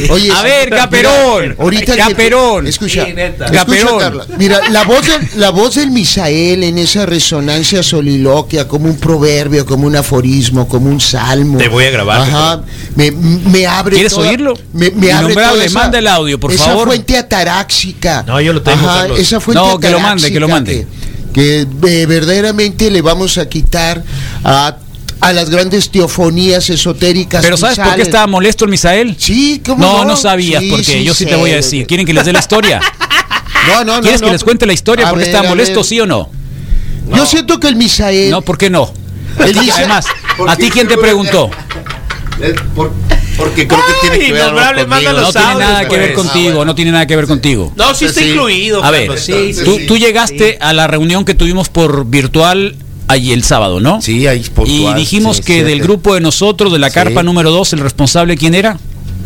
Oye, A ver, mira, Caperón. ahorita que- Caperón. escucha, Sí, escucha, Caperón. Mira, la voz, del, la voz del Misael en esa resonancia soliloquia, como un proverbio, como un aforismo, como un salmo. Te voy a grabar, Ajá. Me, me abre. ¿Quieres toda- oírlo? Me, me abre esa- manda el audio, por esa favor. fuente ataráxica. No, yo lo tengo, Ajá, esa fuente No, que lo mande, que lo mande. Que, que, eh, verdaderamente le vamos a quitar a a las grandes teofonías esotéricas. Pero ¿sabes por qué estaba molesto el Misael? Sí, ¿cómo No, no? no sabías, Sí, porque sí yo sí te voy a decir. ¿Quieren que les dé la historia? No, no, no. ¿Quieres no, que les cuente la historia? a ¿Por qué ver, estaba molesto, ver. sí o no? Yo siento que el Misael. No, ¿por qué no? El Misael- Además, ¿por ¿a ti quién te preguntó? Por- porque creo que tiene que ver algo conmigo. manda No tiene nada que ver pues. contigo, no tiene nada que ver contigo. No, sí está Sí. incluido. A ver, sí, tú, sí. tú llegaste a la reunión que tuvimos por virtual allí el sábado, ¿no? Sí, ahí Y puntual, dijimos sí, que siete. del grupo de nosotros, de la Sí. carpa número 2, el responsable, ¿quién era?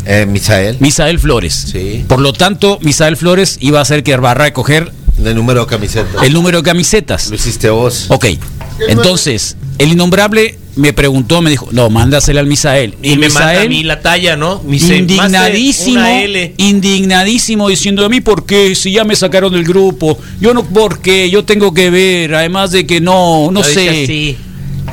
Eh, Misael, Misael Flores. Sí. Por lo tanto, Misael Flores iba a ser que va a recoger el número de camiseta. el número de camisetas. Lo hiciste vos. Ok, entonces, el innombrable me preguntó, me dijo, no, mándasela al Misael. Y me manda a Misael, mí la talla, ¿no? Dice, indignadísimo, indignadísimo diciendo a mí por qué si ya me sacaron del grupo, yo no por qué, yo tengo que ver, además de que no, no, dice sé. así.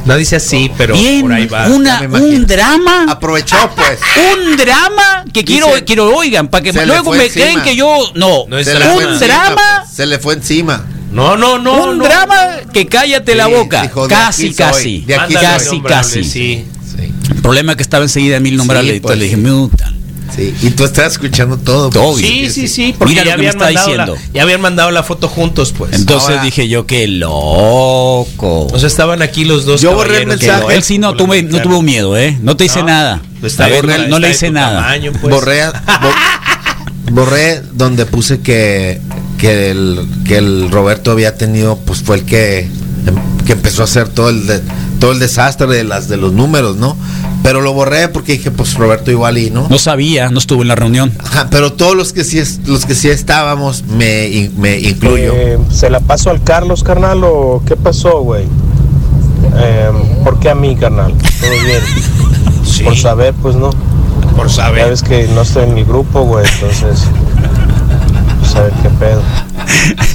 No dice así, pero Bien, por ahí va. una, un drama, Aprovechó, pues. un drama que quiero, Dice, quiero oigan, para que luego me encima. creen que yo no, No es Se le drama. fue un encima, drama, pues. Se le fue encima. No, no, no. un no. drama que cállate la boca, dijo, de casi, casi, de aquí casi, casi. Sí. Sí. El problema es que estaba enseguida en mil nombrable Sí, y entonces pues. le dije, "Muta". Sí. Y tú estás escuchando todo. Todo. pues. Sí, sí, sí, porque Mira ya lo que me habían, está mandado la, diciendo. ya habían mandado la foto juntos, pues. Entonces Ahora- dije yo, qué loco. o sea, estaban aquí los dos. Yo borré el mensaje. él sí no, tuve, no tuvo miedo, ¿eh? No te hice No, nada. pues está A ver, bien, no, le hice nada. tamaño, pues. borré, bo- borré donde puse que, que, el, que el Roberto había tenido, pues fue el que, em- que empezó a hacer todo el, de- todo el desastre de las de los números, ¿no? Pero lo borré porque dije, pues Roberto igual y no. No sabía, no estuvo en la reunión. Ajá, pero todos los que sí es- los que sí estábamos me, me incluyo. Eh, ¿Se la pasó al Carlos, carnal, o qué pasó, güey? Eh, ¿Por qué a mí, carnal? Todo bien. Sí, Por saber, pues no. Por saber. ves que no estoy en mi grupo, güey, entonces. Pues a ver qué pedo.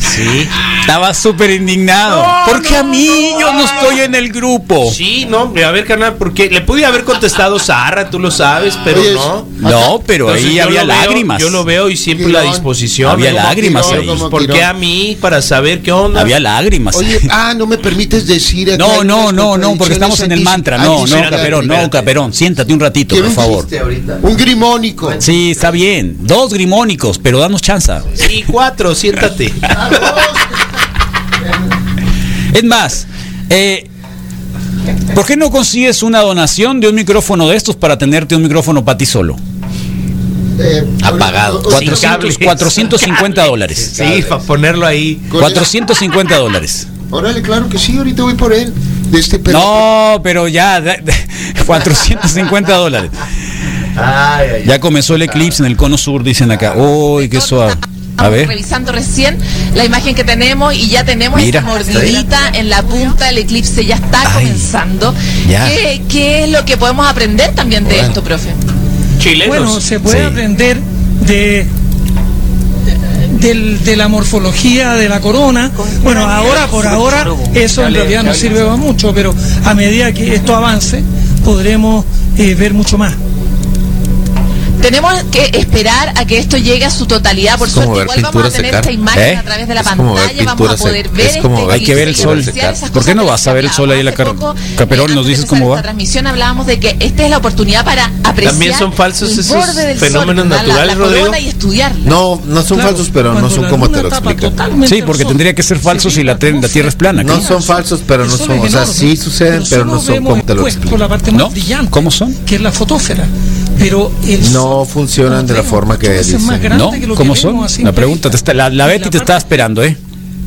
Sí. Estaba súper indignado. porque a mí yo no estoy en el grupo. Sí, no, hombre, a ver, carnal, porque le pude haber contestado Zarra, tú lo sabes, pero Oye, no. No, pero Entonces, ahí había veo- lágrimas. yo lo veo y siempre la disposición. Había lágrimas Quirón, ahí. ¿Por qué a mí? Para saber qué onda. Había lágrimas. Oye, ah, no me permites decir. acá no, no, no, no, porque estamos en el mantra. No, no, Caperón, no. Caperón. Siéntate un ratito, por favor. Un grimónico. Sí, está bien. Dos grimónicos, pero danos chance. Sí, cuatro, siéntate. Es más, eh, ¿Por qué no consigues una donación de un micrófono de estos para tenerte un micrófono para ti solo? Eh, Apagado. ahorita- 400, cables, 450 dólares. Sí, para ponerlo ahí. 450 dólares. Órale, claro que sí, ahorita voy por él. De este No, pero ya, da- da- 450 dólares. Ya comenzó el eclipse en el cono sur, dicen acá. Uy, qué suave. A Estamos ver. revisando recién la imagen que tenemos y ya tenemos Mira. esta mordidita en la punta, el eclipse ya está comenzando. ya. ¿Qué, qué es lo que podemos aprender también de esto, profe? Chilenos. Bueno, se puede Sí. aprender de, del- de la morfología de la corona. Bueno, ahora, por ahora, eso en realidad no sirve para mucho, pero a medida que esto avance, podremos eh, ver mucho más. Tenemos que esperar a que esto llegue a su totalidad. Por suerte, igual vamos a tener secar. esta imagen ¿Eh? a través de la Es como ver pantalla. Vamos a poder ver Es como este Hay que ver el sol. ¿Por qué no vas a ver el sol ahí en la hablábamos car- hace poco. Caperón? Eh, ¿Nos dices cómo va? transmisión hablábamos de que esta es la oportunidad para apreciar También son falsos el esos borde del sol, fenómenos ¿verdad? La- naturales, la, Rodrigo. y. No, no son Claro, falsos, pero no son la como te lo explican. Sí, porque tendría que ser se falso si la, la Tierra es plana. No son falsos, pero no son, o sea, sí suceden, pero no son como te lo después, explican. la ¿No? ¿Cómo son? que es la fotósfera. Pero el No funcionan de la forma que dicen. grande ¿No? que ¿Cómo vemos son? La pregunta, está- la, la Betty te parte- está esperando, ¿eh?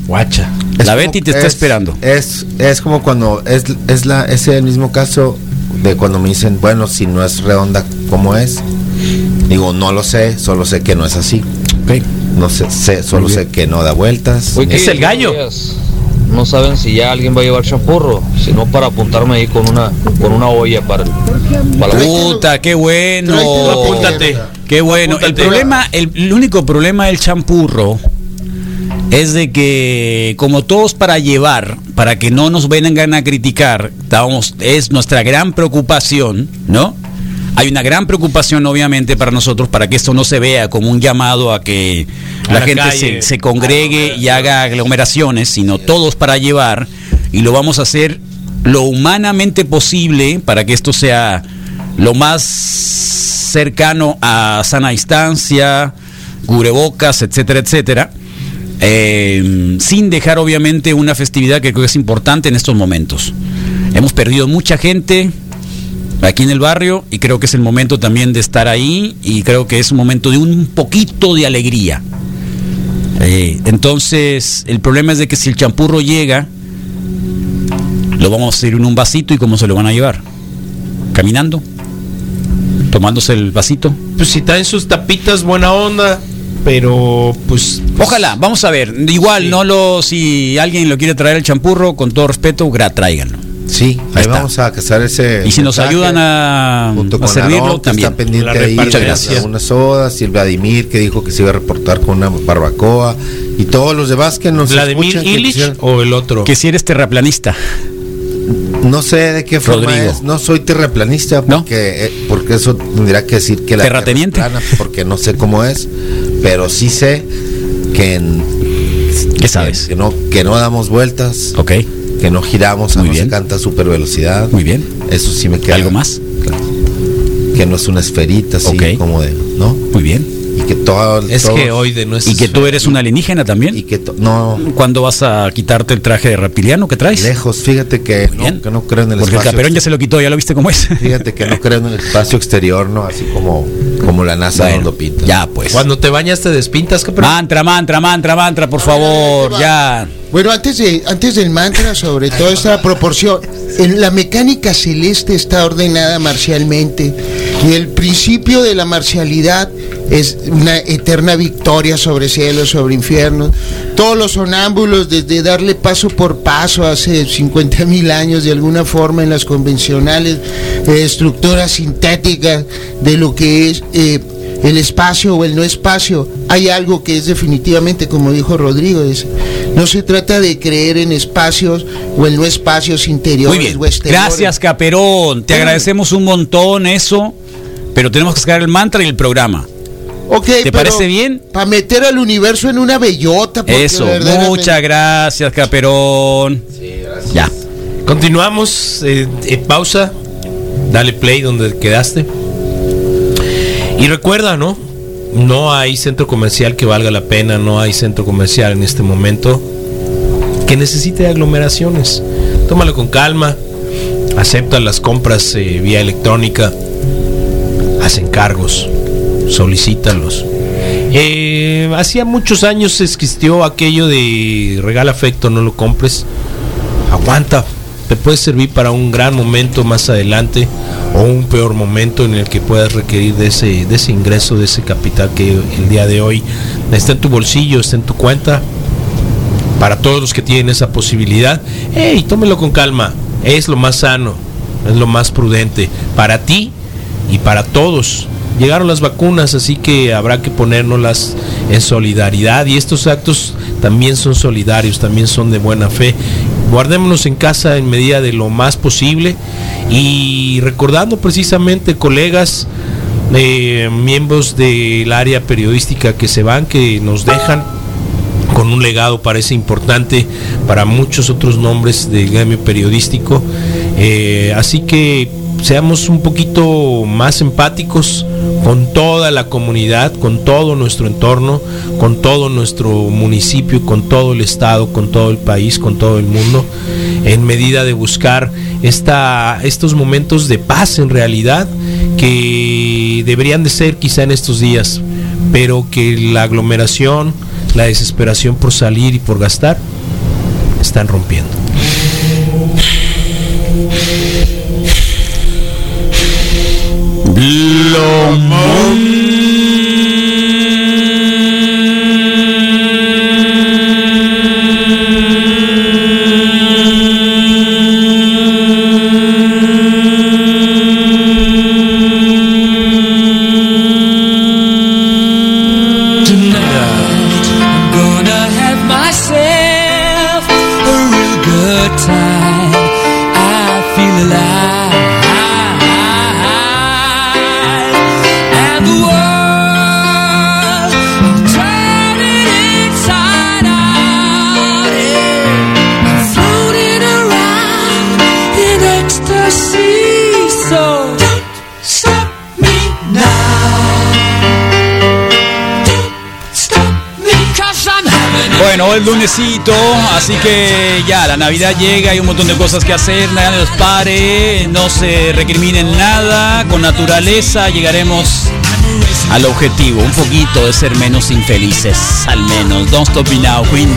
Guacha. Es La como- Betty te está es- esperando. Es, es como cuando es, es la es el mismo caso de cuando me dicen, bueno, si no es redonda, ¿cómo es? Digo, no lo sé, solo sé que no es así. No sé, sé- solo sé que no da vueltas. Es el gallo. No saben si ya alguien va a llevar champurro, sino para apuntarme ahí con una con una olla para, para la Puta, qué bueno. Apúntate. Qué bueno. El problema, el, el único problema del champurro es de que como todos para llevar, para que no nos vengan a criticar, estamos, es nuestra gran preocupación, ¿no? Hay una gran preocupación, obviamente, para nosotros, para que esto no se vea como un llamado a que la, la gente se, se congregue y haga aglomeraciones, sino todos para llevar, y lo vamos a hacer lo humanamente posible para que esto sea lo más cercano a sana distancia, cubrebocas, etcétera, etcétera. eh, sin dejar obviamente una festividad que creo que es importante en estos momentos. Hemos perdido mucha gente aquí en el barrio y creo que es el momento también de estar ahí y creo que es un momento de un poquito de alegría. Eh, entonces, el problema es de que si el champurro llega, lo vamos a hacer en un vasito y cómo se lo van a llevar. Caminando, tomándose el vasito. Pues si traen sus tapitas, buena onda. Pero, pues. Ojalá, vamos a ver. Igual, no lo, si alguien lo quiere traer el champurro, con todo respeto, gra, tráiganlo. Sí, ahí vamos a cazar ese. Y si nos ayudan a, junto a con servirlo, Aarón, que también. Está pendiente ahí Muchas de gracias. algunas sodas, y el Vladimir que dijo que se iba a reportar con una barbacoa y todos los demás que nos ¿Vladimir escuchan, que Illich o el otro? Que si eres terraplanista. No sé de qué forma Rodrigo. es. No soy terraplanista porque, eh, porque eso tendría que decir que la ¿Terrateniente? Tierra es plana, porque no sé cómo es, pero sí sé que en, ¿Qué sabes? que no que no damos vueltas, Ok, que no giramos, a Muy no bien. se canta a super velocidad. muy bien. Eso sí me queda. ¿Algo más? claro. Que no es una esferita así como de, ¿no? Muy bien. Y que todo Es todo- geoide, no es. Y que tú eres un alienígena y también. que to- no ¿Cuándo vas a quitarte el traje de reptiliano que traes? lejos, fíjate que no, que no creo en el Porque el espacio. caperón ya se lo quitó, ya lo viste cómo es. Fíjate que no creo en el espacio exterior, ¿no? Así como, como la NASA Bueno, lo pinta. ya pues. Cuando te bañas te despintas, cabrón. Mantra, mantra, mantra, mantra, por favor, ya. Bueno, antes, de, antes del mantra, sobre toda esta proporción, en la mecánica celeste está ordenada marcialmente y el principio de la marcialidad es una eterna victoria sobre cielos, sobre infiernos. Todos los sonámbulos, desde darle paso por paso hace 50 mil años, de alguna forma, en las convencionales eh, estructuras sintéticas de lo que es eh, el espacio o el no espacio, hay algo que es definitivamente, como dijo Rodrigo, es, no se trata de creer en espacios o en no espacios interiores Muy bien. o exteriores. Gracias, Caperón. Te agradecemos un montón eso, pero tenemos que sacar el mantra y el programa. ¿Te parece bien? Para meter al universo en una bellota. Eso, muchas gracias, Caperón. Ya. Continuamos, eh, eh, pausa, dale play donde quedaste. Y recuerda, ¿no? No hay centro comercial que valga la pena, no hay centro comercial en este momento que necesite aglomeraciones. Tómalo con calma, aceptan las compras eh, vía electrónica, hacen cargos, solicítalos. Eh, hacía muchos años existió aquello de regala afecto, no lo compres. Aguanta, te puede servir para un gran momento más adelante o un peor momento en el que puedas requerir de ese, de ese ingreso, de ese capital que el día de hoy está en tu bolsillo, está en tu cuenta. Para todos los que tienen esa posibilidad, hey, tómelo con calma, es lo más sano, es lo más prudente para ti y para todos. Llegaron las vacunas, así que habrá que ponérnoslas en solidaridad y estos actos también son solidarios, también son de buena fe. Guardémonos en casa en medida de lo más posible y recordando precisamente colegas, eh, miembros del área periodística que se van, que nos dejan con un legado parece importante para muchos otros nombres del gremio periodístico. Eh, así que seamos un poquito más empáticos con toda la comunidad, con todo nuestro entorno, con todo nuestro municipio, con todo el estado, con todo el país, con todo el mundo, en medida de buscar esta, estos momentos de paz en realidad que deberían de ser quizá en estos días, pero que la aglomeración, la desesperación por salir y por gastar, están rompiendo. Lo lunesito, así que ya la Navidad llega, hay un montón de cosas que hacer, nadie nos pare, no se recriminen nada, con naturaleza llegaremos al objetivo, un poquito de ser menos infelices, al menos. Don't stop me now, Queen.